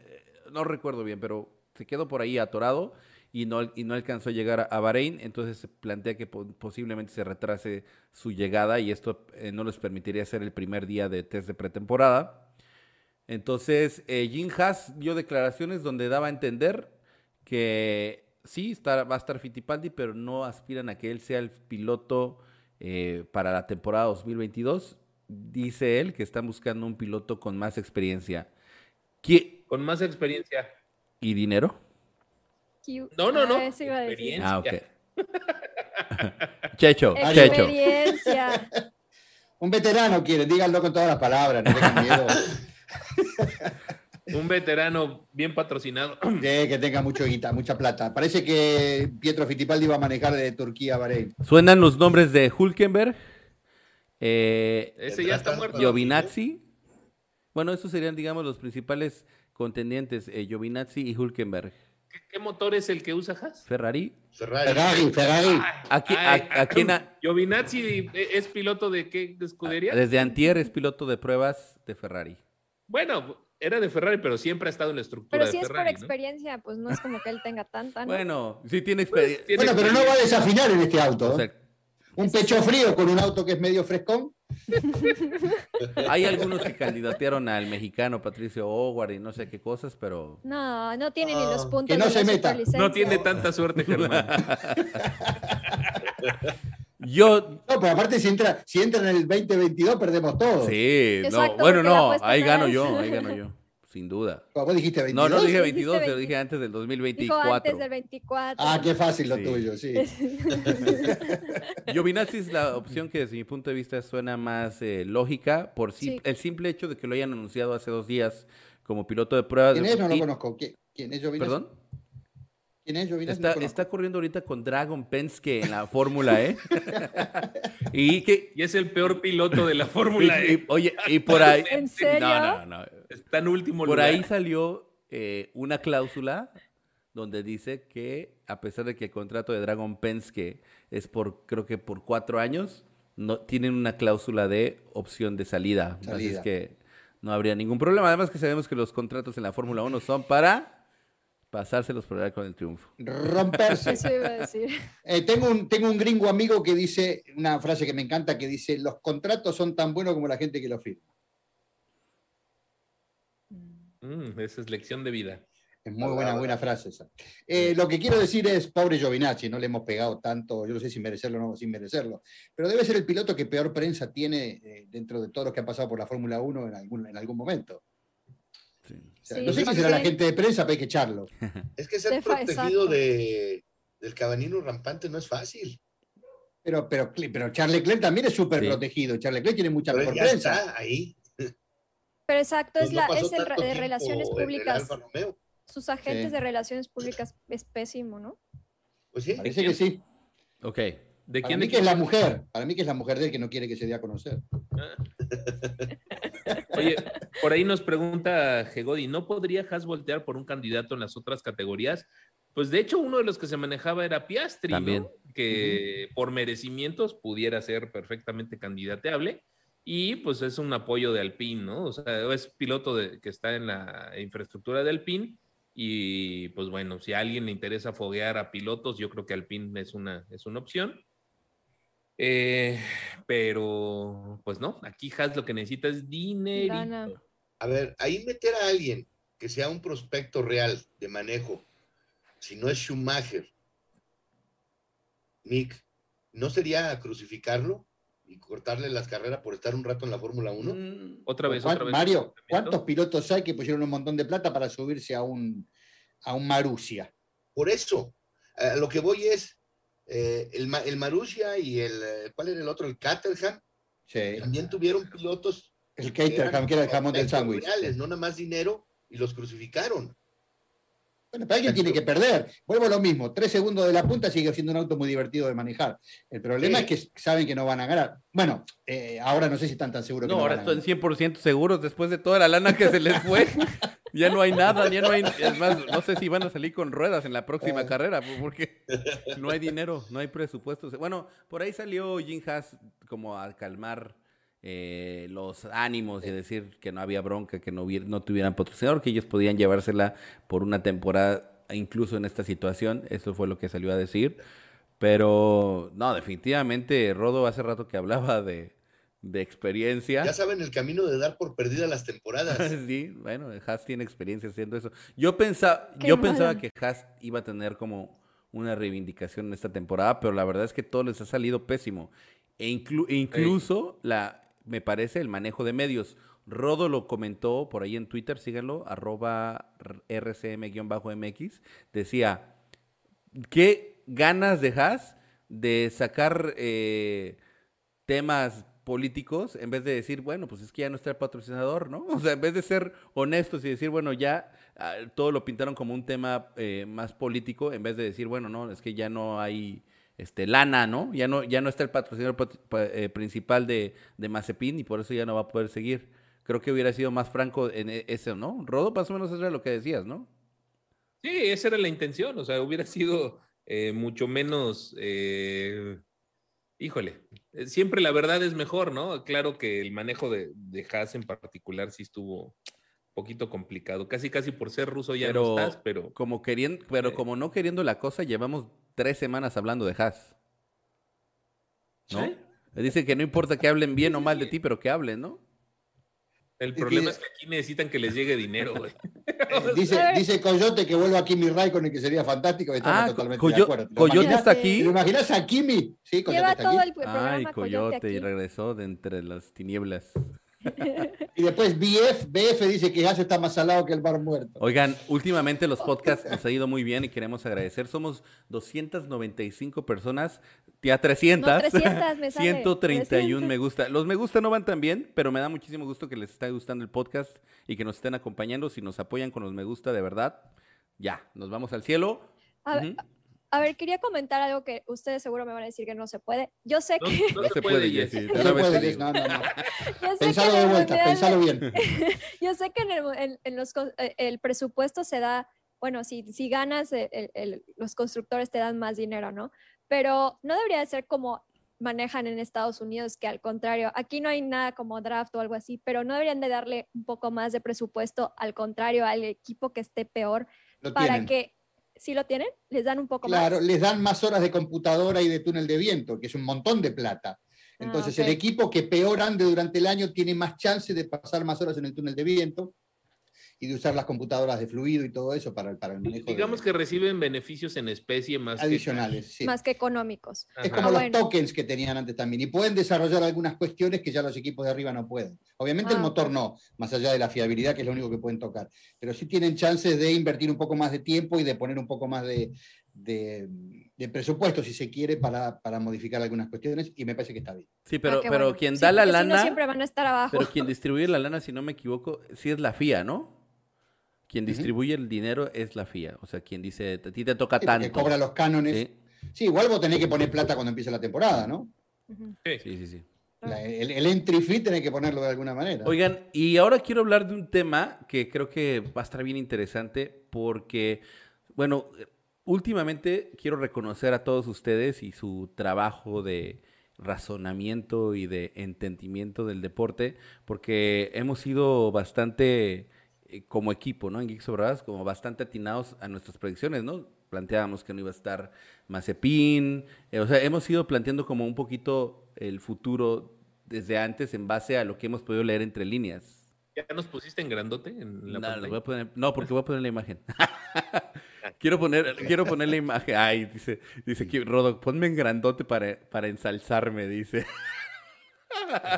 S1: no recuerdo bien, pero se quedó por ahí atorado y no, y no alcanzó a llegar a, Bahrein, entonces se plantea que po- posiblemente se retrase su llegada y esto eh, no les permitiría hacer el primer día de test de pretemporada. Entonces, eh, Jim Haas dio declaraciones donde daba a entender que sí, está- va a estar Fittipaldi, pero no aspiran a que él sea el piloto eh, para la temporada 2022. Dice él que están buscando un piloto con más experiencia. ¿Qui-
S2: Con más experiencia.
S1: ¿Y dinero?
S2: No, no, no.
S4: Ah, eso iba a decir.
S2: Experiencia.
S1: Ah, ok. Checho. Checho.
S4: Experiencia.
S3: Un veterano quiere, díganlo con todas las palabras, no tengan miedo.
S2: Un veterano bien patrocinado.
S3: Sí, que tenga mucho guita, mucha plata. Parece que Pietro Fittipaldi va a manejar de Turquía a Bahrein.
S1: Suenan los nombres de Hulkenberg, eh,
S2: Ese ya está muerto.
S1: Giovinazzi. Bueno, esos serían, digamos, los principales contendientes, eh, Giovinazzi y Hulkenberg.
S2: ¿Qué, qué motor es el que usa Haas?
S1: Ferrari.
S5: Ferrari.
S3: Ferrari, Ferrari.
S1: ¿A,
S2: Ay, Giovinazzi es piloto de qué escudería?
S1: Desde Antier es piloto de pruebas de Ferrari.
S2: Bueno, era de Ferrari, pero siempre ha estado en la estructura
S4: Pero
S2: de
S4: si es por experiencia, pues no es como que él tenga tanta, ¿no?
S1: Bueno, sí tiene experiencia.
S2: Tiene
S3: Bueno, pero no va a desafinar en este auto.
S1: O
S3: ¿eh?
S1: sea,
S3: Un pecho frío con un auto que es medio frescón.
S1: hay algunos que candidatearon al mexicano Patricio Howard y no sé qué cosas, pero
S4: No, no tiene ni los
S5: Ah,
S4: puntos
S3: que no
S4: de
S3: se meta.
S2: No tiene tanta suerte, Germán.
S1: yo
S3: No, pero aparte si entra, si entra en el 2022 perdemos todo.
S1: sí, no, bueno, no, ahí
S4: no
S1: gano
S4: es.
S1: yo, ahí gano yo, sin duda.
S3: Vos dijiste
S1: No,
S3: 22.
S1: no dije
S4: Dijiste
S1: 22, pero
S4: 20.
S1: dije antes del
S4: Dijo
S1: 2024.
S4: antes del 24.
S3: Ah, qué fácil lo
S1: Sí.
S3: tuyo, sí.
S1: Giovinazzi es la opción que desde mi punto de vista suena más eh, lógica por si-
S4: Sí.
S1: el simple hecho de que lo hayan anunciado hace dos días como piloto de pruebas.
S3: ¿Quién es? No lo conozco. ¿Qui- ¿Quién es Giovinazzi?
S1: ¿Perdón? Está, corriendo ahorita con Dragon Penske en la Fórmula E. y que.
S2: Y es el peor piloto de la Fórmula E.
S1: y- oye, y por ahí.
S4: ¿En serio?
S1: No, no, no.
S2: Está en último
S1: Por
S2: lugar.
S1: ahí salió eh, una cláusula donde dice que, a pesar de que el contrato de Dragon Penske es por, creo que por cuatro años, no tienen una cláusula de opción de salida. Así es
S3: Salida.
S1: que no habría ningún problema. Además que sabemos que los contratos en la Fórmula 1 son para pasárselos por ahí con el triunfo.
S3: Romperse.
S4: Eso iba a decir.
S3: Eh, tengo, un, tengo un gringo amigo que dice, una frase que me encanta, que dice, los contratos son tan buenos como la gente que los firma.
S2: Mm, esa es lección de vida.
S3: Es muy buena, buena frase esa. Eh, lo que quiero decir es, pobre Giovinazzi, no le hemos pegado tanto, yo no sé si merecerlo o no, sin merecerlo, pero debe ser el piloto que peor prensa tiene eh, dentro de todos los que han pasado por la Fórmula 1 en algún, en algún momento.
S1: Sí.
S3: O sea,
S4: Sí,
S3: no sé si será la gente de prensa, pero hay que echarlo.
S5: Es que ser
S4: Defa-
S5: protegido de, del cabanino rampante no es fácil.
S3: Pero, pero, pero Charles Leclerc también es súper
S1: Sí.
S3: protegido. Charles Leclerc tiene mucha
S5: Pero
S3: mejor
S5: ya
S3: prensa.
S5: está ahí.
S4: Pero exacto,
S5: Pues
S4: es, la, es el de relaciones públicas. Sus agentes
S3: Sí.
S4: de relaciones públicas es pésimo, ¿no?
S5: Pues sí.
S3: Parece que sí.
S1: Ok.
S2: ¿De
S3: Para
S2: quién
S3: mí
S2: de
S3: que es la mujer. Para mí que es la mujer de él que no quiere que se dé a conocer.
S2: Oye, Por ahí nos pregunta Gegodi, ¿no podría Haas voltear por un candidato en las otras categorías? Pues de hecho, uno de los que se manejaba era Piastri,
S1: También.
S2: ¿no? que por merecimientos pudiera ser perfectamente candidateable. Y pues es un apoyo de Alpine, ¿no? O sea, es piloto de, que está en la infraestructura de Alpine. Y pues bueno, si a alguien le interesa foguear a pilotos, yo creo que Alpine es una, es una opción. Eh, pero pues no, aquí Haas lo que necesita es dinero.
S5: A ver, ahí meter a alguien que sea un prospecto real de manejo, si no es Schumacher, Nick, ¿no sería crucificarlo y cortarle las carreras por estar un rato en la Fórmula 1?
S1: Mm,
S2: Otra vez,
S3: ¿Cuán-
S2: otra vez.
S3: Mario, ¿cuántos pilotos hay que pusieron un montón de plata para subirse a un, a un Marussia?
S5: Por eso, a lo que voy es, eh, el, el Marussia y el, eh, ¿cuál era el otro? El Caterham,
S3: Sí.
S5: también tuvieron pilotos
S3: El Caterham, que era el jamón del sándwich.
S5: reales, no nada más dinero, y los crucificaron.
S3: Bueno, pero alguien tiene que perder. Vuelvo a lo mismo. Tres segundos de la punta sigue siendo un auto muy divertido de manejar. El problema
S5: Sí.
S3: es que saben que no van a ganar. Bueno, eh, ahora no sé si están tan seguros que
S1: No, ahora
S3: van a
S1: están
S3: ganar.
S1: 100% seguros después de toda la lana que se les fue. ya no hay nada, ya no hay. Es más, no sé si van a salir con ruedas en la próxima
S3: Ah.
S1: carrera, porque no hay dinero, no hay presupuestos. Bueno, por ahí salió Jim Haas como a calmar eh, los ánimos y a decir que no había bronca, que no, hubiera- no tuvieran patrocinador, que ellos podían llevársela por una temporada, incluso en esta situación. Eso fue lo que salió a decir. Pero, no, definitivamente, Rodo hace rato que hablaba de, de experiencia.
S5: Ya saben el camino de dar por perdida las temporadas.
S1: Sí, bueno, Haas tiene experiencia haciendo eso. Yo pensaba,
S4: Qué
S1: yo pensaba que Haas iba a tener como una reivindicación en esta temporada, pero la verdad es que todo les ha salido pésimo. E, inclu- e incluso la, me parece, el manejo de medios. Rodo lo comentó por ahí en Twitter, síganlo, arroba rcm-mx. Decía, qué ganas de Haas de sacar eh, temas políticos en vez de decir, bueno, pues es que ya no está el patrocinador, ¿no? O sea, en vez de ser honestos y decir, bueno, ya ah, todo lo pintaron como un tema eh, más político, en vez de decir, bueno, no, es que ya no hay este lana, ¿no? Ya no, ya no está el patrocinador pat- pa- eh, principal de, de Mazepin y por eso ya no va a poder seguir. Creo que hubiera sido más franco en e- eso, ¿no? Rodo, más o menos eso era lo que decías, ¿no?
S2: Sí, esa era la intención, o sea, hubiera sido eh, mucho menos, híjole, eh, siempre la verdad es mejor, ¿no? Claro que el manejo de, de Haas en particular sí estuvo un poquito complicado, casi casi por ser ruso ya
S1: Pero-
S2: no estás, pero
S1: Como queriendo, pero
S2: Sí.
S1: como no queriendo la cosa, llevamos tres semanas hablando de Haas. ¿no?
S2: Sí.
S1: Dice que no importa que hablen bien o mal de ti, pero que hablen, ¿no?
S2: El problema es que aquí necesitan que les llegue dinero, güey.
S3: Dice, dice Coyote que vuelva a Kimi Raikkonen, que sería fantástico. Estamos
S1: Ah,
S3: totalmente
S1: Coyo-
S3: de acuerdo. ¿Te
S1: Coyote
S3: imaginas?
S1: está
S3: ¿Te
S1: aquí.
S3: lo imaginas a Kimi? Sí, Coyote
S4: Lleva
S3: está
S4: todo
S3: aquí.
S4: el programa
S1: Ay,
S4: Coyote,
S1: Coyote, y regresó de entre las tinieblas.
S3: Y después BF, BF dice que Gas está más salado que el bar muerto.
S1: Oigan, últimamente los podcasts nos ha ido muy bien y queremos agradecer. Somos 295 personas, ya 300.
S4: No, 300 me sale.
S1: 131 me gusta. Los me gusta no van tan bien, pero me da muchísimo gusto que les esté gustando el podcast y que nos estén acompañando. Si nos apoyan con los me gusta de verdad, ya, nos vamos al cielo.
S4: A ver. A ver, quería comentar algo que ustedes seguro me van a decir que no se puede. Yo sé
S2: No,
S4: que,
S2: no
S1: se puede,
S2: Jessy.
S3: No se puede, no, no, no.
S4: yo sé que
S3: Pensalo
S4: en
S3: de
S4: el
S3: vuelta,
S4: mundial-
S3: pensalo bien.
S4: Yo sé que en el, en- en los, eh, el presupuesto se da, bueno, si, si ganas, eh, el- el- los constructores te dan más dinero, ¿no? Pero no debería de ser como manejan en Estados Unidos, que al contrario, aquí no hay nada como draft o algo así, pero no deberían de darle un poco más de presupuesto, al contrario, al equipo que esté peor,
S3: Lo
S4: para
S3: tienen.
S4: que, ¿sí lo tienen? ¿Les dan un poco
S3: Claro,
S4: más?
S3: les dan más horas de computadora y de túnel de viento, que es un montón de plata. Entonces,
S4: Ah, ok.
S3: el equipo que peor ande durante el año tiene más chance de pasar más horas en el túnel de viento y de usar las computadoras de fluido y todo eso para, el- para el manejo de-
S2: Digamos que reciben beneficios en especie más que-
S3: adicionales. sí.
S4: Más que económicos.
S3: Es como
S4: Ah,
S3: los
S4: bueno.
S3: tokens que tenían antes también. Y pueden desarrollar algunas cuestiones que ya los equipos de arriba no pueden. Obviamente el
S4: Ah,
S3: motor no, más allá de la fiabilidad, que es lo único que pueden tocar. Pero sí tienen chances de invertir un poco más de tiempo y de poner un poco más de, de- de presupuesto, si se quiere, para, para modificar algunas cuestiones. Y me parece que está bien.
S1: Sí, pero,
S4: Ah,
S1: pero
S4: bueno.
S1: quien
S4: Sí,
S1: da la
S4: porque si no,
S1: lana,
S4: siempre van a estar abajo.
S1: pero quien distribuye la lana, si no me equivoco, sí es la FIA, ¿no? Quien distribuye el dinero es la FIA. O sea, quien dice, a ti te toca
S3: Sí,
S1: tanto.
S3: cobra los cánones.
S1: Sí,
S3: Sí, igual vos tenés que poner plata cuando empiece la temporada, ¿no?
S2: Sí.
S1: sí, sí, sí.
S3: el, el, entry fee tiene que ponerlo de alguna manera.
S1: Oigan, y ahora quiero hablar de un tema que creo que va a estar bien interesante porque, bueno, últimamente quiero reconocer a todos ustedes y su trabajo de razonamiento y de entendimiento del deporte, porque hemos sido bastante eh, como equipo, ¿no? En Geeks Bravas, como bastante atinados a nuestras predicciones, ¿no? Planteábamos que no iba a estar Mazepin, eh, o sea, hemos ido planteando como un poquito el futuro desde antes en base a lo que hemos podido leer entre líneas.
S2: ¿Ya nos pusiste en grandote? En
S1: la no, voy a poner, no, porque voy a poner la imagen. quiero, poner, quiero poner la imagen. Ay, dice, dice Rodo, ponme en grandote para, para ensalzarme, dice.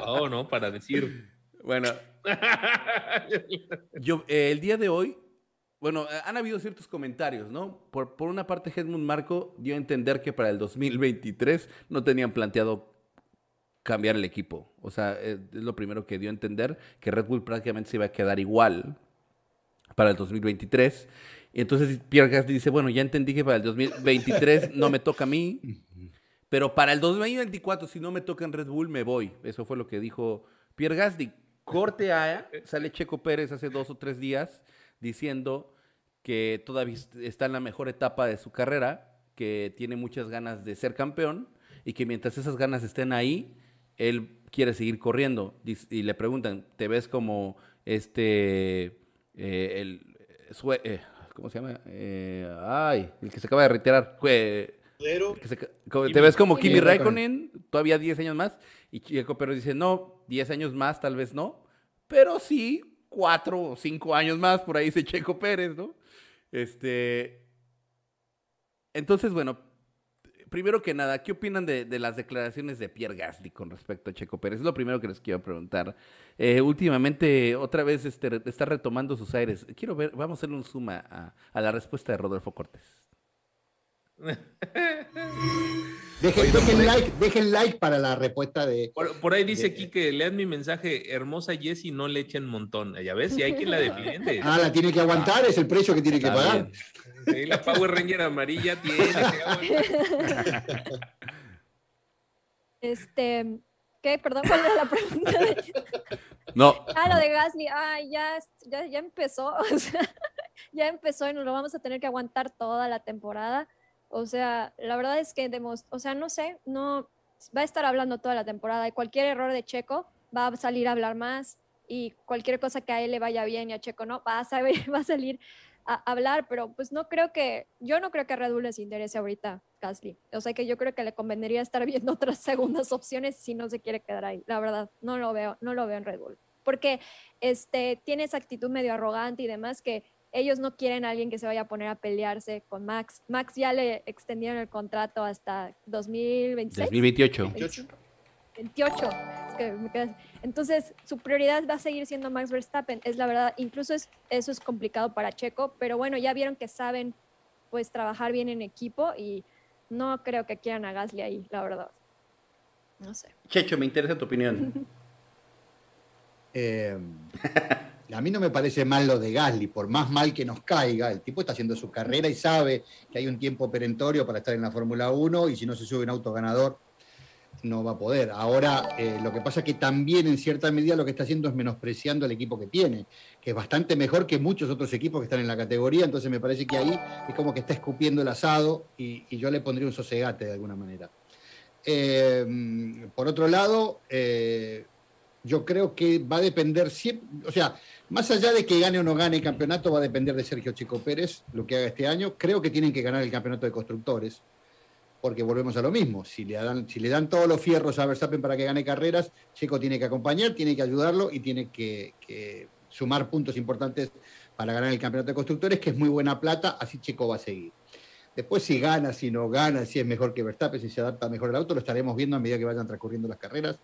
S2: No, no, para decir.
S1: Bueno, yo, eh, el día de hoy, bueno, eh, han habido ciertos comentarios, ¿no? Por, por una parte, Hedmund Marco dio a entender que para el 2023 no tenían planteado cambiar el equipo. O sea, es, lo primero que dio a entender, que Red Bull prácticamente se iba a quedar igual para el 2023. Y entonces Pierre Gasly dice, bueno, ya entendí que para el 2023 no me toca a mí, pero para el 2024, si no me toca en Red Bull, me voy. Eso fue lo que dijo Pierre Gasly. Corte A, sale Checo Pérez hace dos o tres días diciendo que todavía está en la mejor etapa de su carrera, que tiene muchas ganas de ser campeón y que mientras esas ganas estén ahí, él quiere seguir corriendo. Y le preguntan, ¿te ves como este, eh, el, eh, ¿cómo se llama? Eh, ay, el que se acaba de retirar. ¿Te ves como Kimi Raikkonen? Todavía 10 años más. Y Checo Pérez dice, no, 10 años más tal vez no, pero sí 4 o 5 años más, por ahí dice Checo Pérez, ¿no? Este, entonces, bueno, primero que nada, ¿qué opinan de, las declaraciones de Pierre Gasly con respecto a Checo Pérez? Es lo primero que les quiero preguntar. Eh, últimamente, otra vez este, está retomando sus aires. Quiero ver, vamos a hacerle un zoom a, la respuesta de Rodolfo Cortés.
S3: Dejen, like, dejen like para la respuesta de.
S2: Por, ahí dice aquí que lean mi mensaje, hermosa Jessie, no le echen montón. Ya ves, si hay quien la defiende.
S3: Ah, la tiene que aguantar, es el precio que tiene que pagar
S2: la Power Ranger amarilla tiene.
S4: este, ¿qué? Perdón, ¿cuál era la pregunta?
S1: No.
S4: Ah, lo de Gasly, ah, ya, ya, empezó, o sea, ya empezó y nos lo vamos a tener que aguantar toda la temporada. O sea, la verdad es que, o sea, no sé, no va a estar hablando toda la temporada y cualquier error de Checo va a salir a hablar más y cualquier cosa que a él le vaya bien y a Checo no, va a, saber, va a salir a hablar, pero pues no creo que, yo no creo que a Red Bull les interese ahorita Gasly. O sea que yo creo que le convendría estar viendo otras segundas opciones si no se quiere quedar ahí. La verdad, no lo veo, no lo veo en Red Bull. Porque este, tiene esa actitud medio arrogante y demás que ellos no quieren a alguien que se vaya a poner a pelearse con Max. Max ya le extendieron el contrato hasta 2026.
S1: 2028.
S4: 28. Entonces, su prioridad va a seguir siendo Max Verstappen, es la verdad. Incluso es, eso es complicado para Checo, pero bueno, ya vieron que saben pues trabajar bien en equipo y no creo que quieran a Gasly ahí, la verdad. No sé.
S1: Checho, me interesa tu opinión.
S3: Eh, a mí no me parece mal lo de Gasly, por más mal que nos caiga, el tipo está haciendo su carrera y sabe que hay un tiempo perentorio para estar en la Fórmula 1 y si no se sube un auto ganador, no va a poder. Ahora, eh, lo que pasa es que también en cierta medida lo que está haciendo es menospreciando al equipo que tiene, que es bastante mejor que muchos otros equipos que están en la categoría, entonces me parece que ahí es como que está escupiendo el asado y, yo le pondría un sosegate de alguna manera. Eh, por otro lado, yo creo que va a depender siempre, o sea, más allá de que gane o no gane el campeonato, va a depender de Sergio Chico Pérez, lo que haga este año. Creo que tienen que ganar el campeonato de constructores porque volvemos a lo mismo. Si le dan, si le dan todos los fierros a Verstappen para que gane carreras, Checo tiene que acompañar, tiene que ayudarlo y tiene que, sumar puntos importantes para ganar el campeonato de constructores, que es muy buena plata, así Checo va a seguir. Después si gana, si no gana, si es mejor que Verstappen, si se adapta mejor al auto, lo estaremos viendo a medida que vayan transcurriendo las carreras.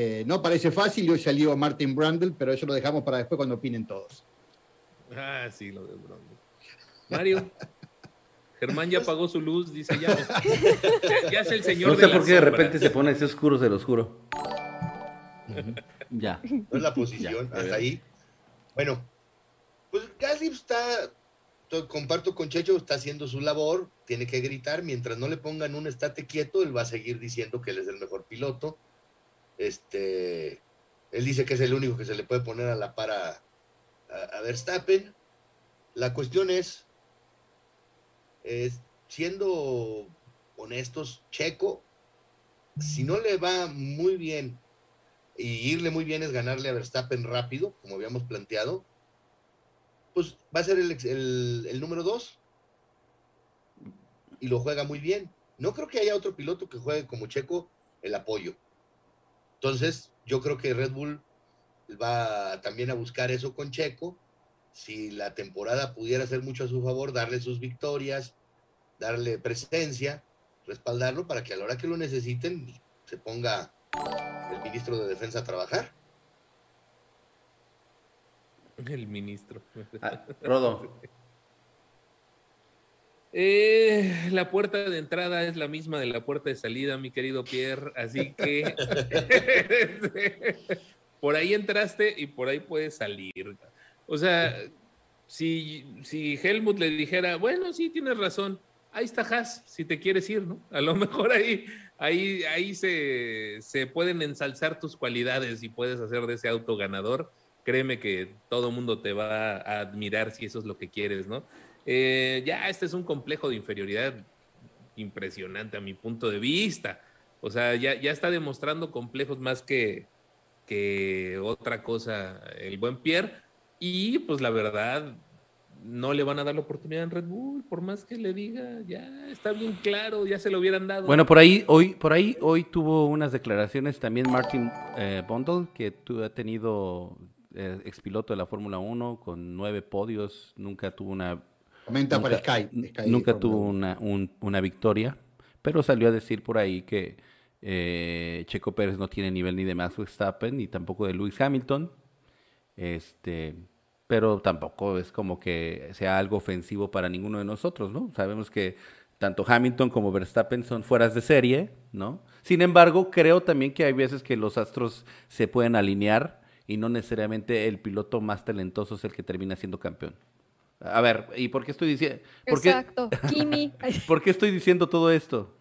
S3: Eh, no parece fácil, hoy salió Martin Brundle, pero eso lo dejamos para después cuando opinen todos.
S2: Ah, sí, lo de Brundle. Mario. Germán ya apagó su luz, dice ya. ya es el señor.
S1: No sé por qué de repente se pone ese oscuro, se lo oscuro. ya.
S5: No es la posición, hasta ahí. Bueno, pues Gasly está, comparto con Checho, está haciendo su labor, tiene que gritar, mientras no le pongan un estate quieto, él va a seguir diciendo que él es el mejor piloto. Este, él dice que es el único que se le puede poner a la para a, Verstappen. La cuestión es, siendo honestos, Checo, si no le va muy bien y irle muy bien es ganarle a Verstappen rápido, como habíamos planteado, pues va a ser el, número dos y lo juega muy bien. No creo que haya otro piloto que juegue como Checo el apoyo. Entonces, yo creo que Red Bull va también a buscar eso con Checo. Si la temporada pudiera ser mucho a su favor, darle sus victorias, darle presencia, respaldarlo para que a la hora que lo necesiten se ponga el ministro de Defensa a trabajar.
S2: El ministro.
S1: Ah, Rodo.
S2: Eh, la puerta de entrada es la misma de la puerta de salida, mi querido Pierre, así que por ahí entraste y por ahí puedes salir. O sea, si, si Helmut le dijera, bueno, sí, tienes razón, ahí está Haas, si te quieres ir, ¿no? A lo mejor ahí, ahí, ahí se, se pueden ensalzar tus cualidades y puedes hacer de ese auto ganador. Créeme que todo mundo te va a admirar si eso es lo que quieres, ¿no? Eh, ya este es un complejo de inferioridad impresionante a mi punto de vista. O sea, ya, ya está demostrando complejos más que, que otra cosa el buen Pierre. Y pues la verdad, no le van a dar la oportunidad en Red Bull, por más que le diga, ya está bien claro, ya se lo hubieran dado.
S1: Bueno, por ahí hoy, por ahí hoy tuvo unas declaraciones también Martin eh, que ha tenido eh, expiloto de la Fórmula 1 con nueve podios, nunca tuvo una
S3: Comenta nunca, Sky,
S1: nunca tuvo una, una, victoria, pero salió a decir por ahí que eh, Checo Pérez no tiene nivel ni de Max Verstappen ni tampoco de Lewis Hamilton. Este, pero tampoco es como que sea algo ofensivo para ninguno de nosotros, ¿no? Sabemos que tanto Hamilton como Verstappen son fueras de serie, ¿no? Sin embargo, creo también que hay veces que los astros se pueden alinear y no necesariamente el piloto más talentoso es el que termina siendo campeón. A ver, ¿y por qué estoy diciendo?
S4: Exacto, Kimi.
S1: ¿Por qué estoy diciendo todo esto?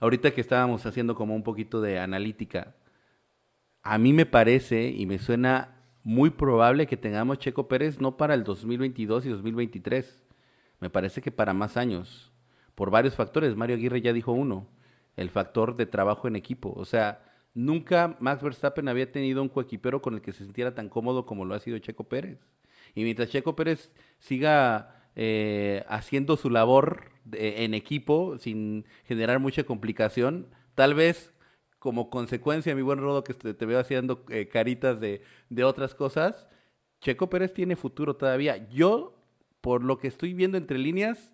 S1: Ahorita que estábamos haciendo como un poquito de analítica, a mí me parece y me suena muy probable que tengamos Checo Pérez no para el 2022 y 2023. Me parece que para más años. Por varios factores. Mario Aguirre ya dijo uno. El factor de trabajo en equipo. O sea, nunca Max Verstappen había tenido un coequipero con el que se sintiera tan cómodo como lo ha sido Checo Pérez. Y mientras Checo Pérez siga eh, haciendo su labor en equipo sin generar mucha complicación, tal vez como consecuencia, mi buen Rodo, que te, veo haciendo eh, caritas de, otras cosas, Checo Pérez tiene futuro todavía. Yo, por lo que estoy viendo entre líneas,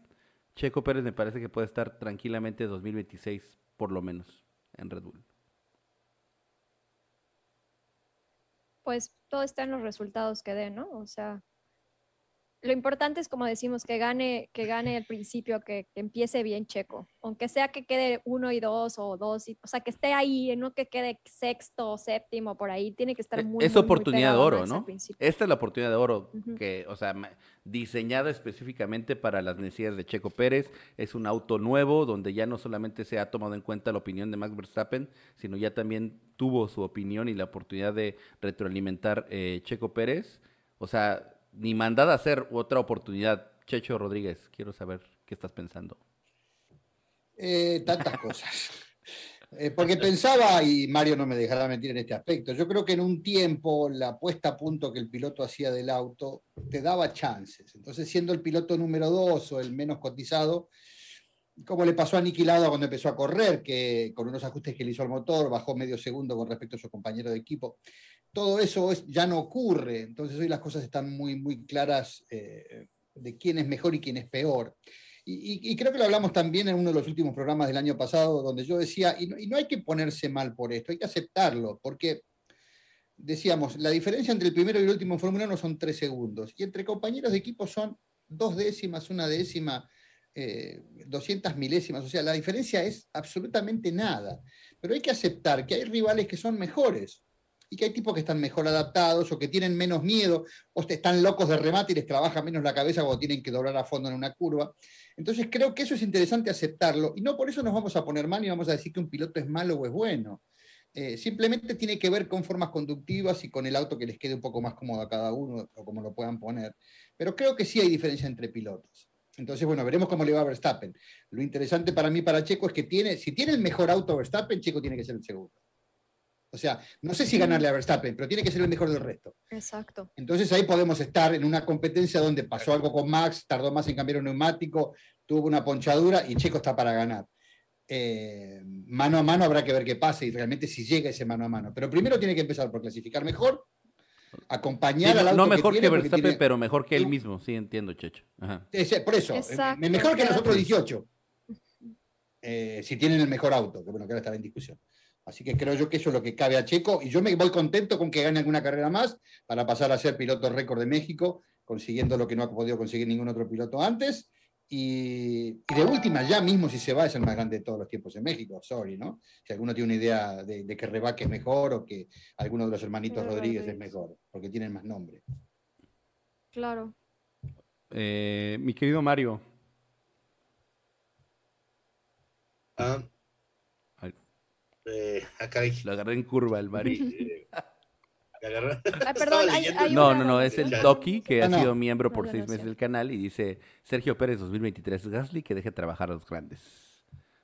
S1: Checo Pérez me parece que puede estar tranquilamente 2026, por lo menos, en Red Bull.
S4: Pues todo está en los resultados que dé, ¿no? O sea, lo importante es, como decimos, que gane, que gane el principio, que, empiece bien Checo, aunque sea que quede uno y dos o dos, o sea, que esté ahí, no que quede sexto o séptimo por ahí, tiene que estar e, muy
S1: Es oportunidad de oro, ¿no? Esta es la oportunidad de oro, que, o sea, diseñada específicamente para las necesidades de Checo Pérez, es un auto nuevo donde ya no solamente se ha tomado en cuenta la opinión de Max Verstappen, sino ya también tuvo su opinión y la oportunidad de retroalimentar eh, Checo Pérez. O sea, ni mandada a hacer otra oportunidad. Checho Rodríguez, quiero saber qué estás pensando.
S3: Eh, tantas cosas. Eh, porque pensaba, y Mario no me dejará mentir en este aspecto, yo creo que en un tiempo la puesta a punto que el piloto hacía del auto te daba chances. Entonces, siendo el piloto número dos o el menos cotizado, como le pasó a cuando empezó a correr, que con unos ajustes que le hizo al motor bajó medio segundo con respecto a su compañero de equipo todo eso ya no ocurre. Entonces hoy las cosas están muy, muy claras eh, de quién es mejor y quién es peor. Y, creo que lo hablamos también en uno de los últimos programas del año pasado, donde yo decía, y no, hay que ponerse mal por esto, hay que aceptarlo, porque decíamos, la diferencia entre el primero y el último en Fórmula 1 son tres segundos, y entre compañeros de equipo son dos décimas, una décima, eh, 200 milésimas, o sea, la diferencia es absolutamente nada. Pero hay que aceptar que hay rivales que son mejores y que hay tipos que están mejor adaptados o que tienen menos miedo o están locos de remate y les trabaja menos la cabeza cuando tienen que doblar a fondo en una curva. Entonces creo que eso es interesante aceptarlo y no por eso nos vamos a poner mal y vamos a decir que un piloto es malo o es bueno. Eh, simplemente tiene que ver con formas conductivas y con el auto que les quede un poco más cómodo a cada uno o como lo puedan poner. Pero creo que sí hay diferencia entre pilotos. Entonces, bueno, veremos cómo le va a Verstappen. Lo interesante para mí, para Checo, es que tiene, si tiene el mejor auto Verstappen, Checo tiene que ser el segundo. O sea, no sé si ganarle a Verstappen, pero tiene que ser el mejor del resto.
S4: Exacto.
S3: Entonces ahí podemos estar en una competencia donde pasó algo con Max, tardó más en cambiar un neumático, tuvo una ponchadura y Checo está para ganar. Eh, mano a mano habrá que ver qué pasa y realmente si llega ese mano a mano. Pero primero tiene que empezar por clasificar mejor, acompañar
S1: Sí,
S3: al
S1: no,
S3: auto
S1: no mejor
S3: que,
S1: que, Verstappen,
S3: tiene-
S1: pero mejor que él mismo. Sí, entiendo, Checho. Ajá.
S3: Ese- por eso, eh,
S4: Exacto,
S3: mejor que los
S4: claro.
S3: otros 18. eh, si tienen el mejor auto, que bueno, que ahora estaba en discusión. Así que creo yo que eso es lo que cabe a Checo y yo me voy contento con que gane alguna carrera más para pasar a ser piloto récord de México, consiguiendo lo que no ha podido conseguir ningún otro piloto antes. Y, y de última, ya mismo si se va, es el más grande de todos los tiempos en México, sorry, ¿no? Si alguno tiene una idea de, de que Rebaque es mejor o que alguno de los hermanitos
S4: Pero
S3: Rodríguez es mejor, porque tienen más nombre.
S4: Claro.
S1: Eh, mi querido Mario.
S5: Ah, eh, ah, caray.
S1: Lo agarré en curva el Mario.
S5: Eh,
S4: Ah, perdón, hay- hay
S1: No, no, no, es el. Doki, que
S3: Ah,
S1: ha
S3: no.
S1: sido miembro por seis meses del canal y dice Sergio Pérez 2023 Gasly que deje trabajar a los grandes.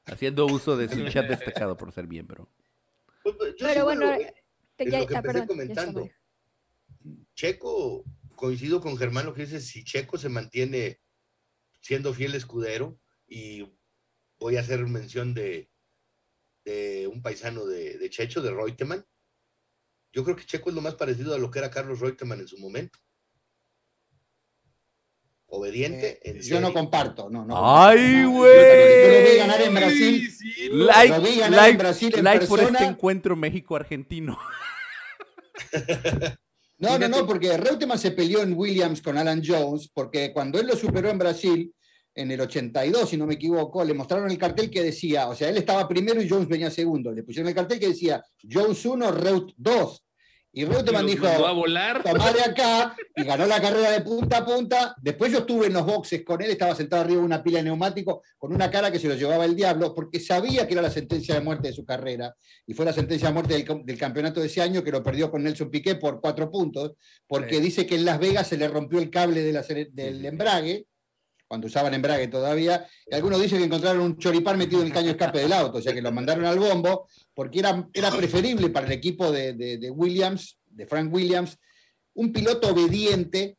S1: Haciendo uso de su chat destacado por ser miembro.
S5: Pues, pues, yo
S4: Pero bueno,
S5: lo-
S4: te-
S5: es
S4: ya-
S5: lo que
S4: ah,
S5: empecé
S4: perdón, ya está,
S5: comentando. Checo, coincido con Germán lo que dice, si Checo se mantiene siendo fiel escudero, y voy a hacer mención de, de un paisano de, de Checho, de Reutemann, yo creo que Checo es lo más parecido a lo que era Carlos Reutemann en su momento. Obediente,
S3: Eh,
S5: en
S3: yo no comparto, no, no.
S1: ¡Ay, güey!
S3: Yo lo vi ganar en Brasil.
S1: Like,
S3: Lo vi ganar en
S1: like,
S3: Brasil en
S1: like por este encuentro México-Argentino.
S3: No, no, no, porque Reutemann se peleó en Williams con Alan Jones, porque cuando él lo superó en Brasil, en el 82, si no me equivoco, le mostraron el cartel que decía, o sea, él estaba primero y Jones venía segundo. Le pusieron el cartel que decía Jones 1, Reut 2. Y Reutemann dijo,
S2: mandó a volar.
S3: tomá de acá, y ganó la carrera de punta a punta. Después yo estuve en los boxes con él, estaba sentado arriba de una pila de neumático, con una cara que se lo llevaba el diablo, porque sabía que era la sentencia de muerte de su carrera, y fue la sentencia de muerte del, campeonato de ese año, que lo perdió con Nelson Piqué por cuatro puntos, porque
S1: Sí.
S3: dice que en Las Vegas se le rompió el cable de la acele- del embrague, cuando usaban embrague todavía, y algunos dicen que encontraron un choripán metido en el caño de escape del auto, o sea que lo mandaron al bombo, porque era, era preferible para el equipo de, de- de Williams, de Frank Williams, un piloto obediente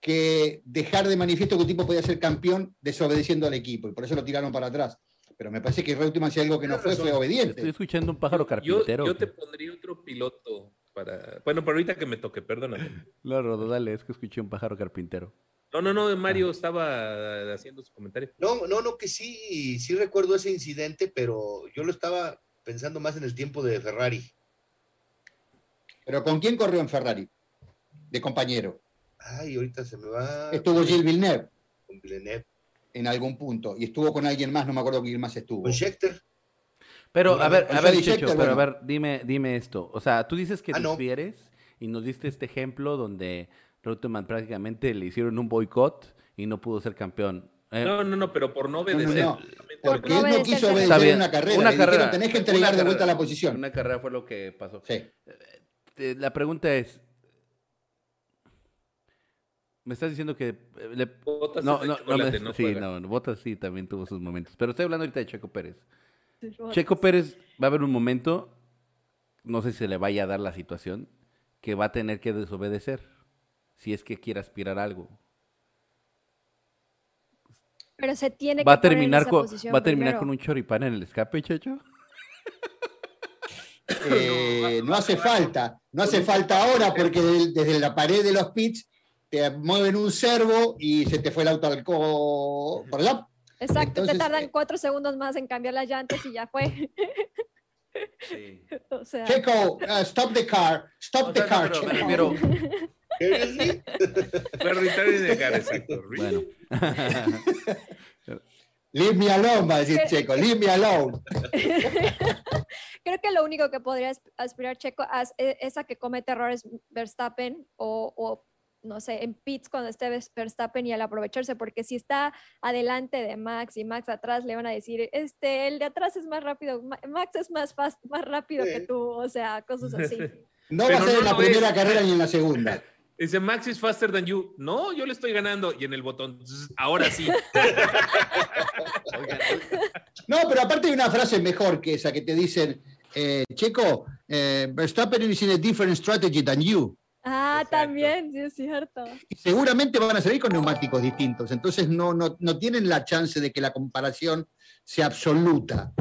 S3: que dejar de manifiesto que un tipo podía ser campeón desobedeciendo al equipo, y por eso lo tiraron para atrás. Pero me parece que Reutemann, si algo que no fue, fue
S1: Estoy
S3: obediente.
S1: escuchando un pájaro
S2: Yo,
S1: carpintero.
S2: yo te pondría otro piloto para. Bueno, pero ahorita que me toque, perdóname.
S1: No, Rodo, dale, es que escuché un pájaro carpintero.
S2: No, no, no, Mario estaba haciendo su comentario.
S5: No, no, no, que sí, sí recuerdo ese incidente, pero yo lo estaba pensando más en el tiempo de Ferrari.
S3: Pero ¿con quién corrió en Ferrari? De compañero.
S5: Ay, ahorita se me va.
S3: Estuvo Gilles Villeneuve
S5: Con Villeneuve.
S3: en algún punto, y estuvo con alguien más, no me acuerdo quién más estuvo.
S5: Con Scheckter.
S1: Pero, a ver, a ver, Checho,
S3: Scheckter,
S1: pero a ver, dime, dime esto. O sea, tú dices que
S5: Ah, no.
S1: y nos diste este ejemplo donde Reutemann prácticamente le hicieron un boicot y no pudo ser campeón. Eh,
S2: No, no, no, pero por no
S3: no,
S2: obedecer.
S3: no.
S2: solamente
S3: Porque
S2: por-
S4: no
S3: él no quiso obedecer una carrera.
S1: Una
S3: le dijeron,
S1: carrera.
S3: tenés que entregar de vuelta
S1: carrera.
S3: la posición.
S1: Una carrera fue lo que pasó.
S3: Sí.
S1: Eh, La pregunta es, me estás diciendo que eh, le-
S2: Botas
S1: no, no, no, me-
S2: no
S1: sí,
S2: juega.
S1: no, no, Bottas sí también tuvo sus momentos, pero estoy hablando ahorita de Checo Pérez. Checo. Pérez va a haber un momento, no sé si se le vaya a dar la situación, que va a tener que desobedecer si es que quiere aspirar a algo.
S4: Pero se tiene
S1: Va a
S4: que poner en
S1: terminar
S4: esa
S1: con,
S4: posición
S1: va a terminar
S4: primero.
S1: con un choripán en el escape, Checho.
S3: Eh, no hace falta, no hace falta ahora porque desde la pared de los pits te mueven un servo y se te fue el auto al co...
S4: Exacto,
S3: Entonces,
S4: te tardan
S3: eh,
S4: cuatro segundos más en cambiar las llantas y ya fue. o sea,
S3: Checo, uh, stop the car, stop
S1: O
S3: the
S1: no,
S3: car,
S1: pero me
S3: Checo.
S1: refiero-
S5: Seriously?
S2: Perditar y dejar, exacto.
S1: bueno.
S3: Leave me alone, va a decir Checo, leave me alone.
S4: creo que lo único que podría asp- aspirar Checo e- es a que cometa errores Verstappen o, o no sé, en pits cuando esté Verstappen y al aprovecharse, porque si está adelante de Max y Max atrás, le van a decir, este, el de atrás es más rápido, Max es más fast, más rápido que tú, o sea, cosas así.
S3: No va a ser en la primera carrera ni en la segunda.
S2: Dice, Max is faster than you. No, yo le estoy ganando. Y en el botón, ahora sí.
S3: no, pero aparte hay una frase mejor que esa que te dicen, eh, Checo, eh, Verstappen is in a different strategy than you.
S4: Ah, también, sí es cierto.
S3: Y seguramente van a salir con neumáticos distintos, entonces no, no, no tienen la chance de que la comparación sea absoluta.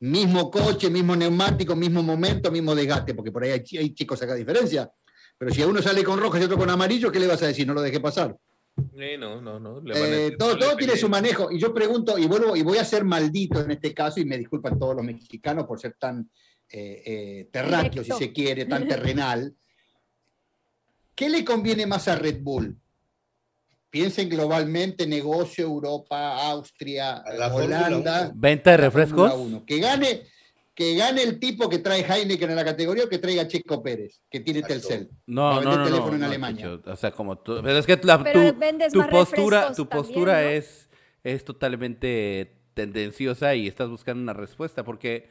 S3: Mismo coche, mismo neumático, mismo momento, mismo desgaste, porque por ahí hay, hay chicos acá diferencia. Pero si a uno sale con rojo y otro con amarillo, ¿qué le vas a decir? No lo dejé pasar.
S2: no, no, no.
S3: Eh, todo, todo tiene su manejo. Y yo pregunto, y vuelvo, y voy a ser maldito en este caso, y me disculpan todos los mexicanos por ser tan eh, eh, terráqueo, si se quiere, tan terrenal. ¿Qué le conviene más a Red Bull? Piensen globalmente, negocio, Europa, Austria, Holanda.
S1: Venta de refrescos.
S3: Que gane, que gane el tipo que trae Heineken en la categoría o que traiga Checo Pérez, que tiene Telcel.
S1: No, no, no, teléfono en Alemania. o sea, como tú, pero es que tu, postura, tu postura es, es totalmente tendenciosa y estás buscando una respuesta porque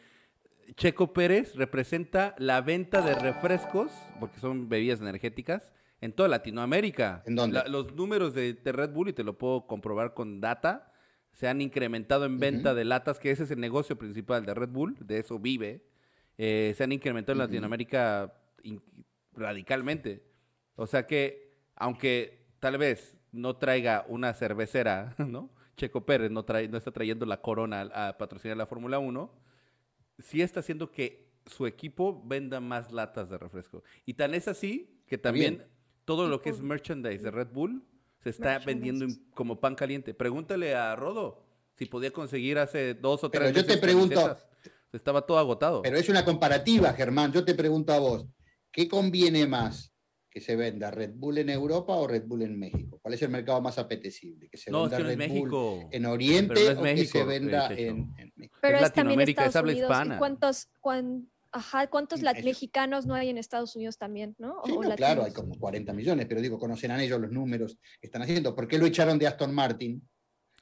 S1: Checo Pérez representa la venta de refrescos, porque son bebidas energéticas, en toda Latinoamérica.
S3: ¿En dónde?
S1: los números de, Red Bull, y te lo puedo comprobar con data, se han incrementado en venta de latas, que ese es el negocio principal de Red Bull, de eso vive. Eh, se han incrementado en Latinoamérica radicalmente. O sea que, aunque tal vez no traiga una cervecera, ¿no? Checo Pérez no, trae, no está trayendo la corona a patrocinar la Fórmula 1, sí está haciendo que su equipo venda más latas de refresco. Y tan es así que también todo lo que es merchandise de Red Bull se está vendiendo como pan caliente. Pregúntale a Rodo si podía conseguir hace dos o tres
S3: Pero yo te pregunto.
S1: Estaba todo agotado.
S3: Pero es una comparativa, Germán. Yo te pregunto a vos, ¿qué conviene más? que se venda Red Bull en Europa o Red Bull en México? ¿Cuál es el mercado más apetecible? ¿Que se venda Red Bull en Oriente o que se venda en, México?
S4: Pero es, Latinoamérica, es habla hispana. ¿Cuántos, ajá, cuántos mexicanos no hay en Estados Unidos también? ¿no?
S3: Sí, claro, hay como 40 millones, pero digo, conocerán ellos los números que están haciendo. ¿Por qué lo echaron de Aston Martin?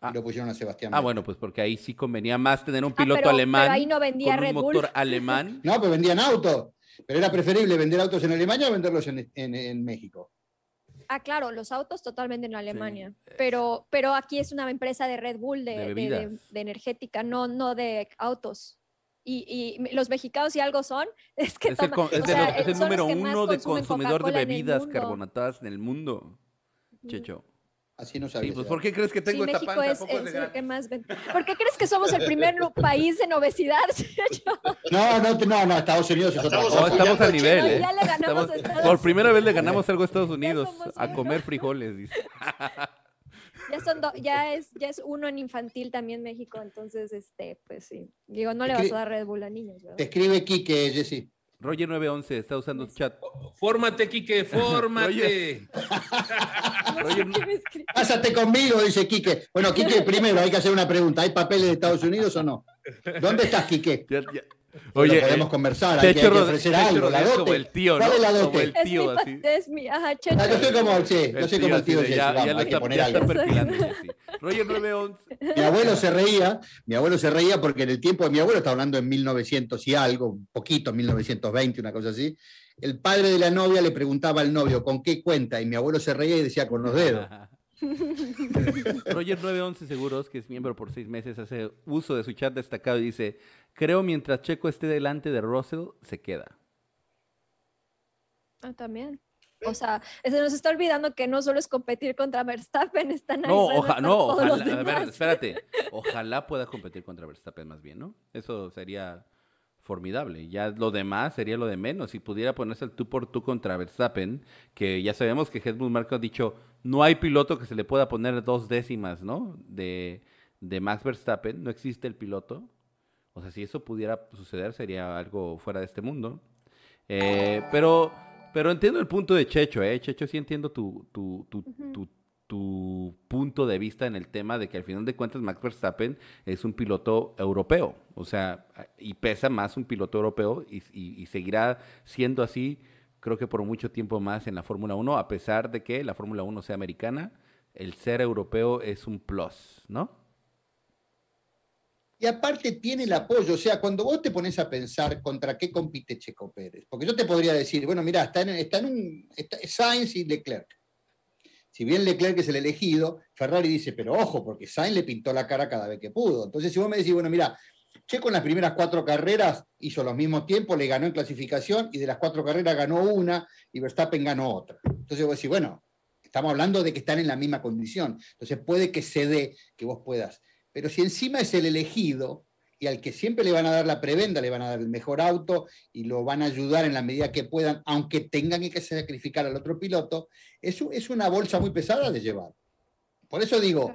S3: Y ah. lo pusieron a Sebastián.
S1: Ah, bueno, pues porque ahí sí convenía más tener un ah, piloto alemán. Pero
S4: ahí no vendía con un motor
S1: alemán.
S3: No, pero vendían autos. Pero era preferible vender autos en Alemania o venderlos en, México.
S4: Ah, claro, los autos totalmente en Alemania. Pero, pero aquí es una empresa de Red Bull, de, energética, no, no de autos. Y, los mexicanos, si algo son, es que
S1: es, el, número uno de consumidor de bebidas carbonatadas en el mundo, Checho.
S3: Así no sabía.
S1: pues ¿por qué crees que tengo esta panza? Es,
S4: es el que más ¿Por qué crees que somos el primer país en obesidad?
S3: no, no, no, no, Estados Unidos es otra
S1: cosa. estamos al nivel, ¿eh? Ya le ganamos estamos, Por primera vez le ganamos algo a Estados Unidos, a comer frijoles, dice.
S4: Ya, son ya, es, ya es uno en infantil también México, entonces, este, pues sí. Digo, no le vas a dar Red Bull a niños, ¿verdad?
S3: Te escribe Quique, Jessy.
S1: Roger 911 está usando chat.
S2: Fórmate, Quique, fórmate.
S3: Pásate conmigo, dice Quique. Bueno, Quique, primero hay que hacer una pregunta. ¿Hay papeles de Estados Unidos o no? ¿Dónde estás, Quique? Oye, podemos eh, conversar, hay que, ofrecer algo, la dote.
S1: el tío,
S3: ¿Cuál es la dote?
S1: Como el tío,
S4: es mi, Es mi, ajá, checho.
S3: Ah, yo soy como, sí, yo soy como el tío, ya, Vamos, ya, hay que poner algo.
S1: Roger 911.
S3: Mi abuelo se reía, mi abuelo se reía porque en el tiempo de mi abuelo, está hablando en 1900 y algo, un poquito, 1920, una cosa así, el padre de la novia le preguntaba al novio, ¿con qué cuenta? Y mi abuelo se reía y decía, con los dedos.
S1: Roger 911 Seguros, que es miembro por seis meses, hace uso de su chat destacado y dice, creo mientras Checo esté delante de Russell, se queda.
S4: Ah, también. O sea, se nos está olvidando que no solo es competir contra Verstappen, están ahí.
S1: No, ojalá, no, ojalá, a ver, espérate. Ojalá pueda competir contra Verstappen más bien, ¿no? Eso sería formidable. Ya lo demás sería lo de menos. Si pudiera ponerse el tú por tú contra Verstappen, que ya sabemos que Helmut Marko ha dicho, no hay piloto que se le pueda poner dos décimas, ¿no? De, de Max Verstappen, no existe el piloto. O sea, si eso pudiera suceder, sería algo fuera de este mundo. Eh, pero, pero entiendo el punto de Checho, ¿eh? Checho, sí entiendo tu, tu, tu, tu tu punto de vista en el tema de que al final de cuentas Max Verstappen es un piloto europeo, o sea, y pesa más un piloto europeo y, seguirá siendo así creo que por mucho tiempo más en la Fórmula 1, a pesar de que la Fórmula 1 sea americana, el ser europeo es un plus, ¿no?
S3: Y aparte tiene el apoyo, o sea, cuando vos te pones a pensar contra qué compite Checo Pérez, porque yo te podría decir, bueno, mira, está en, está en un está, Sainz y Leclerc. Si bien Leclerc es el elegido, Ferrari dice, pero ojo, porque Sainz le pintó la cara cada vez que pudo. Entonces, si vos me decís, bueno, mira, Checo en las primeras cuatro carreras hizo los mismos tiempos, le ganó en clasificación y de las cuatro carreras ganó una y Verstappen ganó otra. Entonces vos decís, bueno, estamos hablando de que están en la misma condición. Entonces puede que se dé que vos puedas pero si encima es el elegido y al que siempre le van a dar la prebenda, le van a dar el mejor auto y lo van a ayudar en la medida que puedan, aunque tengan que sacrificar al otro piloto, eso es una bolsa muy pesada de llevar. Por eso digo,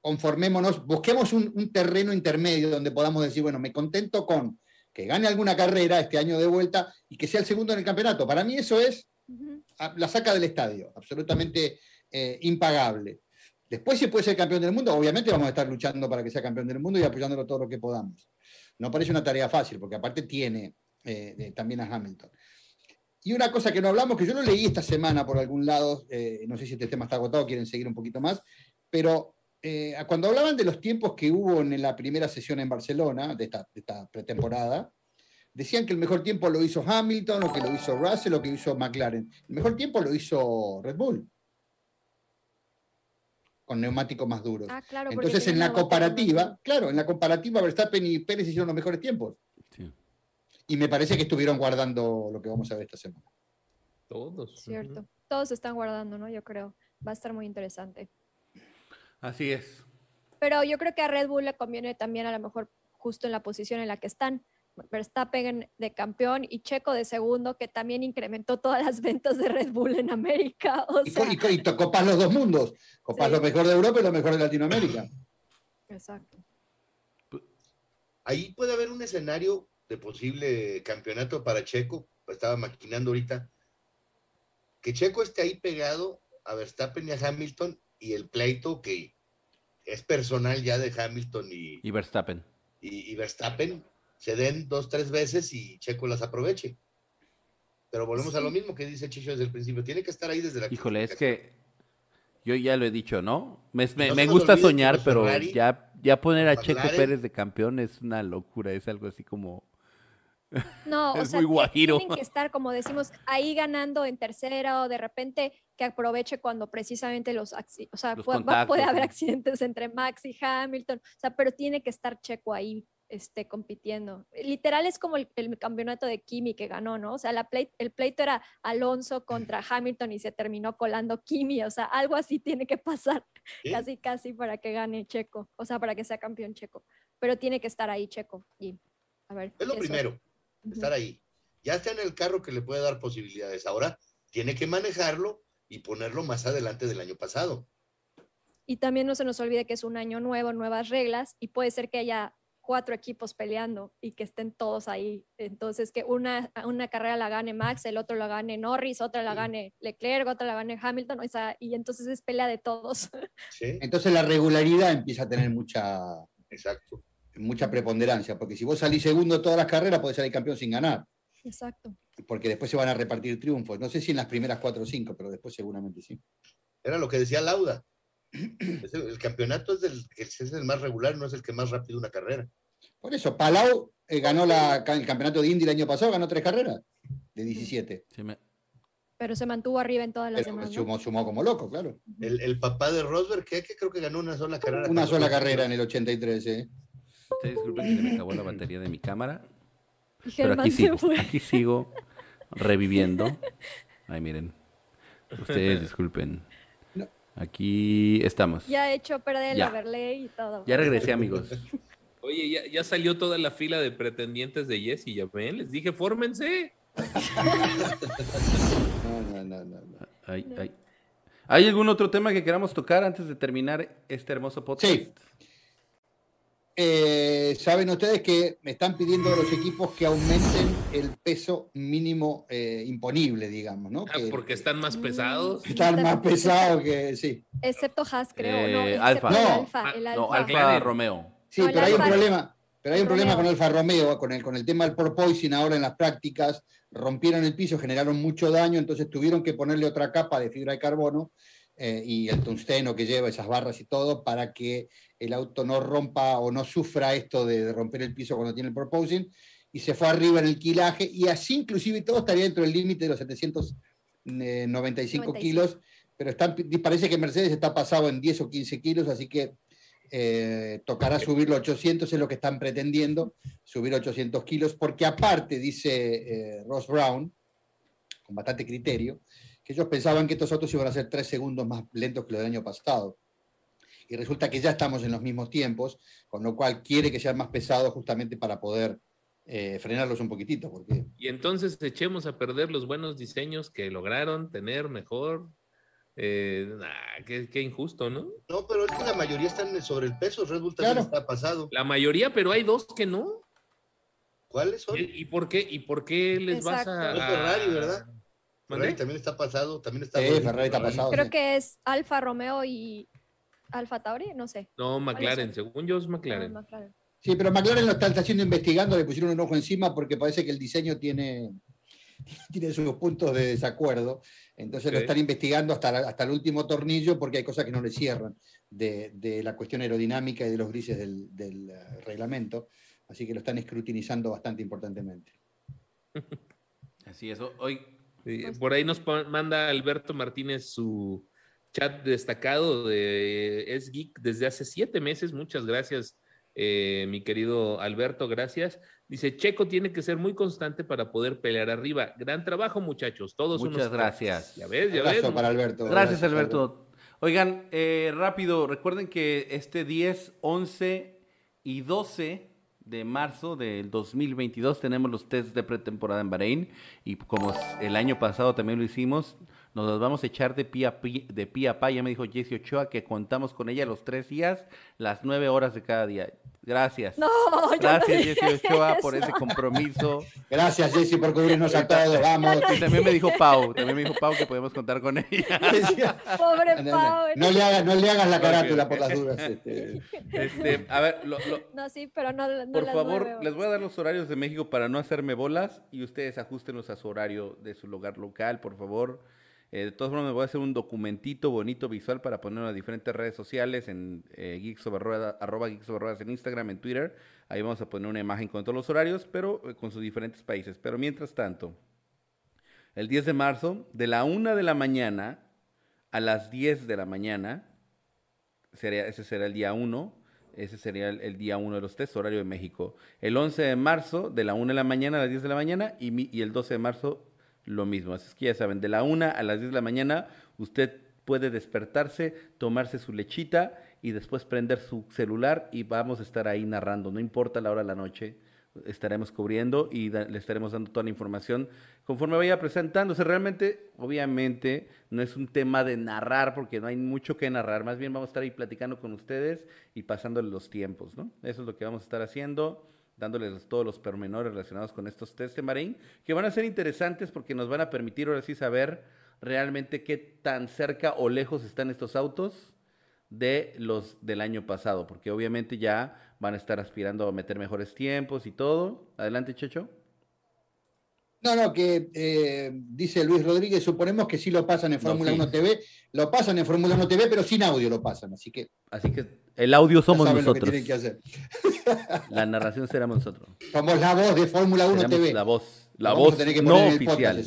S3: conformémonos, busquemos un, terreno intermedio donde podamos decir, bueno, me contento con que gane alguna carrera este año de vuelta y que sea el segundo en el campeonato. Para mí eso es la saca del estadio, absolutamente eh, impagable. Después, si puede ser campeón del mundo, obviamente vamos a estar luchando para que sea campeón del mundo y apoyándolo todo lo que podamos. No parece una tarea fácil, porque aparte tiene eh, también a Hamilton. Y una cosa que no hablamos, que yo lo leí esta semana por algún lado, eh, no sé si este tema está agotado, quieren seguir un poquito más, pero eh, cuando hablaban de los tiempos que hubo en la primera sesión en Barcelona, de esta, de esta pretemporada, decían que el mejor tiempo lo hizo Hamilton, o que lo hizo Russell, o que lo hizo McLaren. El mejor tiempo lo hizo Red Bull con neumáticos más duros.
S4: Ah, claro,
S3: Entonces, en la comparativa, claro, en la comparativa, Verstappen y Pérez hicieron los mejores tiempos. Y me parece que estuvieron guardando lo que vamos a ver esta semana.
S2: Todos.
S4: Cierto. Todos están guardando, ¿no? Yo creo. Va a estar muy interesante.
S1: Así es.
S4: Pero yo creo que a Red Bull le conviene también a lo mejor justo en la posición en la que están Verstappen de campeón y Checo de segundo, que también incrementó todas las ventas de Red Bull en América.
S3: y, y, copas los dos mundos, copas lo mejor de Europa y lo mejor de Latinoamérica.
S4: Exacto.
S5: Ahí puede haber un escenario de posible campeonato para Checo, estaba maquinando ahorita, que Checo esté ahí pegado a Verstappen y a Hamilton y el pleito que es personal ya de Hamilton y,
S1: y Verstappen.
S5: y Verstappen se den dos, tres veces y Checo las aproveche. Pero volvemos a lo mismo que dice Chicho desde el principio, tiene que estar ahí desde la...
S1: Híjole, es que yo ya lo he dicho, ¿no? Me, gusta soñar, pero ya, ya poner a Checo Pérez de campeón es una locura, es algo así como...
S4: No, o sea, tienen que estar, como decimos, ahí ganando en tercera o de repente que aproveche cuando precisamente los, o sea, puede, haber accidentes entre Max y Hamilton, o sea, pero tiene que estar Checo ahí este, compitiendo. Literal es como el, campeonato de Kimi que ganó, ¿no? O sea, la el pleito era Alonso contra Hamilton y se terminó colando Kimi, o sea, algo así tiene que pasar, casi, casi para que gane Checo, o sea, para que sea campeón Checo, pero tiene que estar ahí Checo. Y, a ver,
S5: es lo primero, estar ahí. Ya está en el carro que le puede dar posibilidades. Ahora tiene que manejarlo y ponerlo más adelante del año pasado.
S4: Y también no se nos olvide que es un año nuevo, nuevas reglas, y puede ser que haya cuatro equipos peleando y que estén todos ahí. Entonces, que una, una carrera la gane Max, el otro la gane Norris, otra la gane Leclerc, otra la gane Hamilton, o sea, y entonces es pelea de todos.
S3: Entonces la regularidad empieza a tener mucha, Exacto. mucha preponderancia, porque si vos salís segundo todas las carreras, podés salir campeón sin ganar.
S4: Exacto.
S3: Porque después se van a repartir triunfos. No sé si en las primeras cuatro o cinco, pero después seguramente sí.
S5: Era lo que decía Lauda. El, campeonato es el, es el más regular, no es el que más rápido una carrera.
S3: Por eso, Palau eh, ganó la, el campeonato de Indy el año pasado, ganó tres carreras de 17.
S4: Pero se mantuvo arriba en todas las demás.
S3: Sumó, como loco, claro.
S5: El, papá de Rosberg, que, creo que ganó una sola carrera.
S3: Una sola carrera en el 83, ¿eh?
S1: Ustedes disculpen que se me acabó la batería de mi cámara. Pero aquí sigo, aquí sigo reviviendo. Ay, miren. Ustedes disculpen. Aquí estamos.
S4: Ya he hecho perder el overlay y todo.
S1: Ya regresé, amigos.
S2: Oye, ya, salió toda la fila de pretendientes de Jesse, ya ven, les dije, fórmense.
S1: no, no, no, no. ¿Hay algún otro tema que queramos tocar antes de terminar este hermoso podcast? Sí.
S3: Eh, Saben ustedes que me están pidiendo a los equipos que aumenten el peso mínimo eh, imponible, digamos, ¿no?
S2: Ah, porque están más pesados.
S3: Están más pesados que, sí.
S4: Excepto Haas, creo, ¿no?
S1: Eh, Alfa.
S4: No,
S1: Alfa, el Alfa. No, Alfa Romeo.
S3: Sí, pero hay un problema. Pero hay un
S4: Romeo.
S3: problema con Alfa Romeo, con el, con el tema del porpoising ahora en las prácticas, rompieron el piso, generaron mucho daño, entonces tuvieron que ponerle otra capa de fibra de carbono eh, y el tungsteno que lleva esas barras y todo para que el auto no rompa o no sufra esto de, de romper el piso cuando tiene el porpoising y se fue arriba en el quilaje y así inclusive todo estaría dentro del límite de los 795
S4: 95.
S3: kilos, pero están, parece que Mercedes está pasado en 10 o 15 kilos, así que eh, tocará subirlo a 800, es lo que están pretendiendo, subir a 800 kilos, porque aparte, dice eh, Ross Brown, con bastante criterio, que ellos pensaban que estos autos iban a ser 3 segundos más lentos que los del año pasado. Y resulta que ya estamos en los mismos tiempos, con lo cual quiere que sean más pesados justamente para poder eh, frenarlos un poquitito, porque
S2: Y entonces echemos a perder los buenos diseños que lograron tener mejor. Eh, nah, qué, qué injusto, ¿no?
S5: No, pero es que la mayoría están sobre el peso. Red Bull también
S3: Claro.
S5: está pasado.
S2: La mayoría, pero hay dos que no.
S5: ¿Cuáles son?
S2: ¿Y, y por qué? ¿Y por qué les vas a.
S5: Es Ferrari, ¿verdad?
S2: ¿Mandé?
S5: Ferrari también está pasado. También está
S3: Sí,
S5: Red Bull.
S3: Ferrari está pasado.
S4: Creo
S3: sí.
S4: que es Alfa Romeo y Alfa Tauri, no sé.
S2: No, McLaren, según yo es McLaren.
S4: Ah, McLaren.
S3: Sí, pero McLaren lo está, está haciendo investigando, le pusieron un ojo encima porque parece que el diseño tiene, tiene sus puntos de desacuerdo. Entonces lo están investigando hasta, la- hasta el último tornillo porque hay cosas que no le cierran de, de la cuestión aerodinámica y de los grises del, del, eh, reglamento. Así que lo están escrutinizando bastante importantemente.
S1: Así es. Hoy,
S2: Sí,
S4: Pues-
S2: por ahí nos manda Alberto Martínez su chat destacado de Es Geek desde hace siete meses. Muchas gracias, eh, mi querido Alberto, gracias. Dice, Checo tiene que ser muy constante para poder pelear arriba. Gran trabajo, muchachos. Todos
S1: Muchas
S2: unos
S1: gracias.
S2: Ya ves, ya ves.
S3: Para Alberto.
S1: Gracias,
S3: Alberto.
S1: Alberto. Oigan, eh, rápido, recuerden que este 10, 11 y 12 de marzo del 2022 tenemos los tests de pretemporada en Bahrein y como el año pasado también lo hicimos, nos los vamos a echar de pie a pie, de pie a pa. Ya me dijo Jessie Ochoa que contamos con ella los tres días, las nueve horas de cada día. Gracias.
S4: No, yo no
S1: Gracias, Jessie Ochoa, por ese compromiso.
S3: Gracias, Jessy, por cubrirnos a todos. Vamos.
S1: Y también me dijo Pau, también me dijo Pau que podemos contar con ella.
S4: Pobre
S3: no,
S4: Pau.
S3: no, le hagas, no le hagas la carátula por las dudas. este.
S1: Este, a ver, lo- lo-
S4: No, sí, pero no, no
S1: Por
S4: las
S1: favor,
S4: nueve
S1: les voy a dar los horarios de México para no hacerme bolas y ustedes ajustenlos a su horario de su lugar local, por favor. Eh, de todas formas, me voy a hacer un documentito bonito visual para ponerlo en diferentes redes sociales, en eh, arroba Geeks en Instagram, en Twitter. Ahí vamos a poner una imagen con todos los horarios, pero eh, con sus diferentes países. Pero mientras tanto, el 10 de marzo, de la 1 de la mañana a las 10 de la mañana, sería, ese será el día 1. Ese sería el, día 1 de los test, horario de México. El 11 de marzo, de la 1 de la mañana a las 10 de la mañana, y el 12 de marzo, lo mismo. Así es que ya saben, de la 1 a las 10 de la mañana, usted puede despertarse, tomarse su lechita y después prender su celular y vamos a estar ahí narrando. No importa la hora de la noche, estaremos cubriendo y le estaremos dando toda la información conforme vaya presentándose. Realmente, obviamente, no es un tema de narrar porque no hay mucho que narrar. Más bien vamos a estar ahí platicando con ustedes y pasándoles los tiempos, ¿no? Eso es lo que vamos a estar haciendo, dándoles todos los pormenores relacionados con estos test de Marín, que van a ser interesantes porque nos van a permitir ahora sí saber realmente qué tan cerca o lejos están estos autos de los del año pasado, porque obviamente ya van a estar aspirando a meter mejores tiempos y todo. Adelante, Checho.
S3: No, no, que eh, dice Luis Rodríguez, suponemos que sí lo pasan en
S1: No,
S3: Fórmula
S1: sí.
S3: 1 TV, lo pasan en Fórmula 1 TV, pero sin audio lo pasan, así que
S1: Así que el audio somos
S3: saben lo que
S1: nosotros.
S3: tienen que hacer.
S1: La narración seremos nosotros.
S3: Somos la voz de Fórmula 1
S1: Seremos
S3: TV.
S1: la voz, la
S3: Vamos
S1: voz
S3: que
S1: no oficial.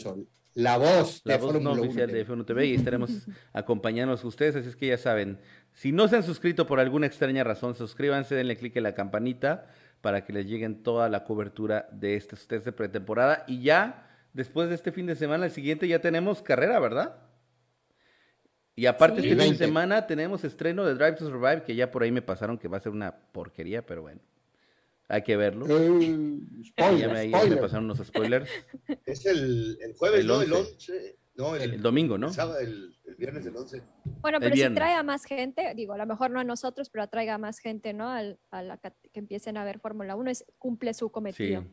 S3: La voz
S1: La
S3: de
S1: voz no
S3: Fórmula 1
S1: oficial de
S3: TV.
S1: F1 TV y estaremos acompañándonos ustedes, así es que ya saben, si no se han suscrito por alguna extraña razón, suscríbanse, denle clic en la campanita para que les lleguen toda la cobertura de estos test de pretemporada y ya después de este fin de semana, el siguiente ya tenemos carrera, ¿verdad? Y aparte
S4: Sí.
S1: este fin de
S3: 20.
S1: semana tenemos estreno de Drive to Survive, que ya por ahí me pasaron que va a ser una porquería, pero bueno, hay que verlo.
S3: Eh,
S1: Ya
S3: spoiler,
S1: me, ya me
S3: spoiler.
S1: pasaron unos spoilers.
S5: Es el, el jueves,
S1: El
S5: ¿no? El
S1: 11.
S5: 11. No, el,
S1: El domingo, ¿no?
S5: el sábado, el, el viernes del 11.
S4: Bueno, pero si trae a más gente, digo, a lo mejor no a nosotros, pero atraiga a más gente, ¿no? Al- a la que empiecen a ver Fórmula 1, es, cumple su cometido.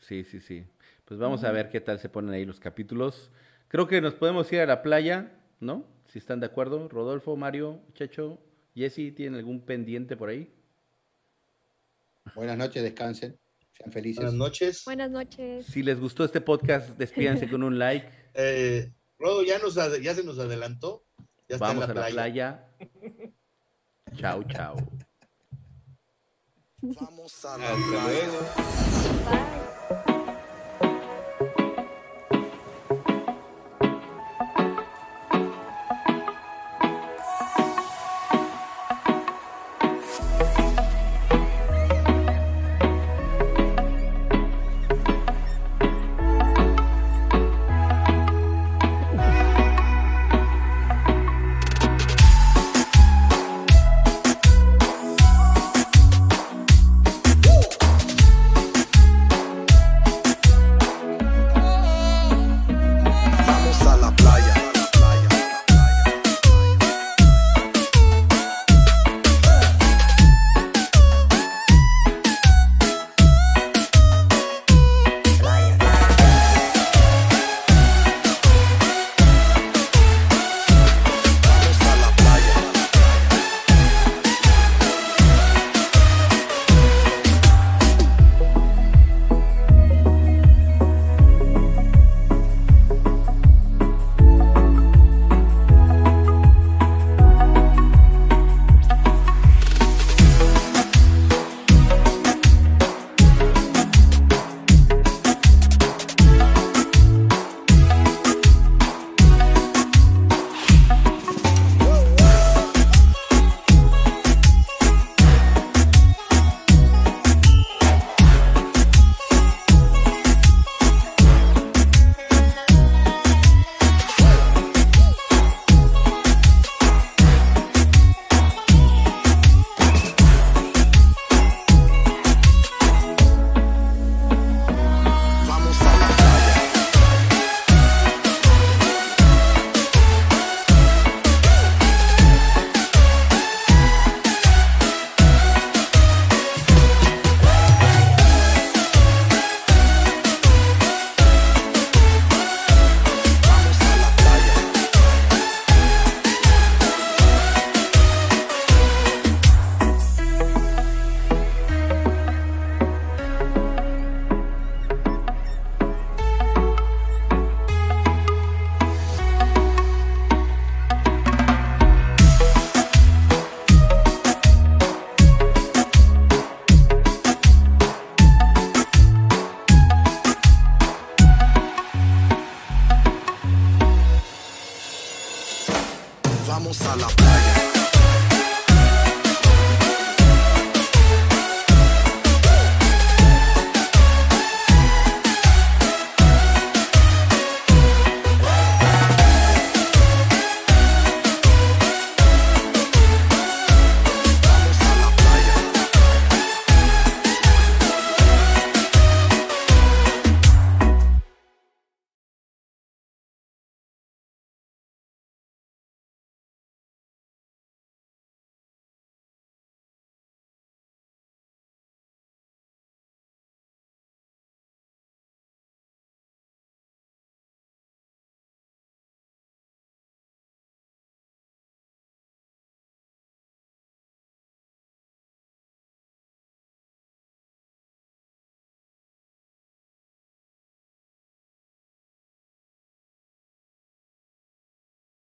S1: sí, sí, sí. Pues vamos a ver qué tal se ponen ahí los capítulos. Creo que nos podemos ir a la playa, ¿no? Si están de acuerdo. Rodolfo, Mario, Checho, Jesse, ¿tienen algún pendiente por ahí?
S3: Buenas noches, descansen. Sean felices.
S5: Buenas noches.
S6: Buenas noches.
S1: Si les gustó este podcast, despídanse con un like.
S5: Eh, Rodo ya, nos ya se nos adelantó. Ya está
S1: Vamos
S5: en
S1: a
S5: la
S1: la
S5: playa.
S1: playa. Chao, chao.
S2: Vamos a la playa.
S6: Bye.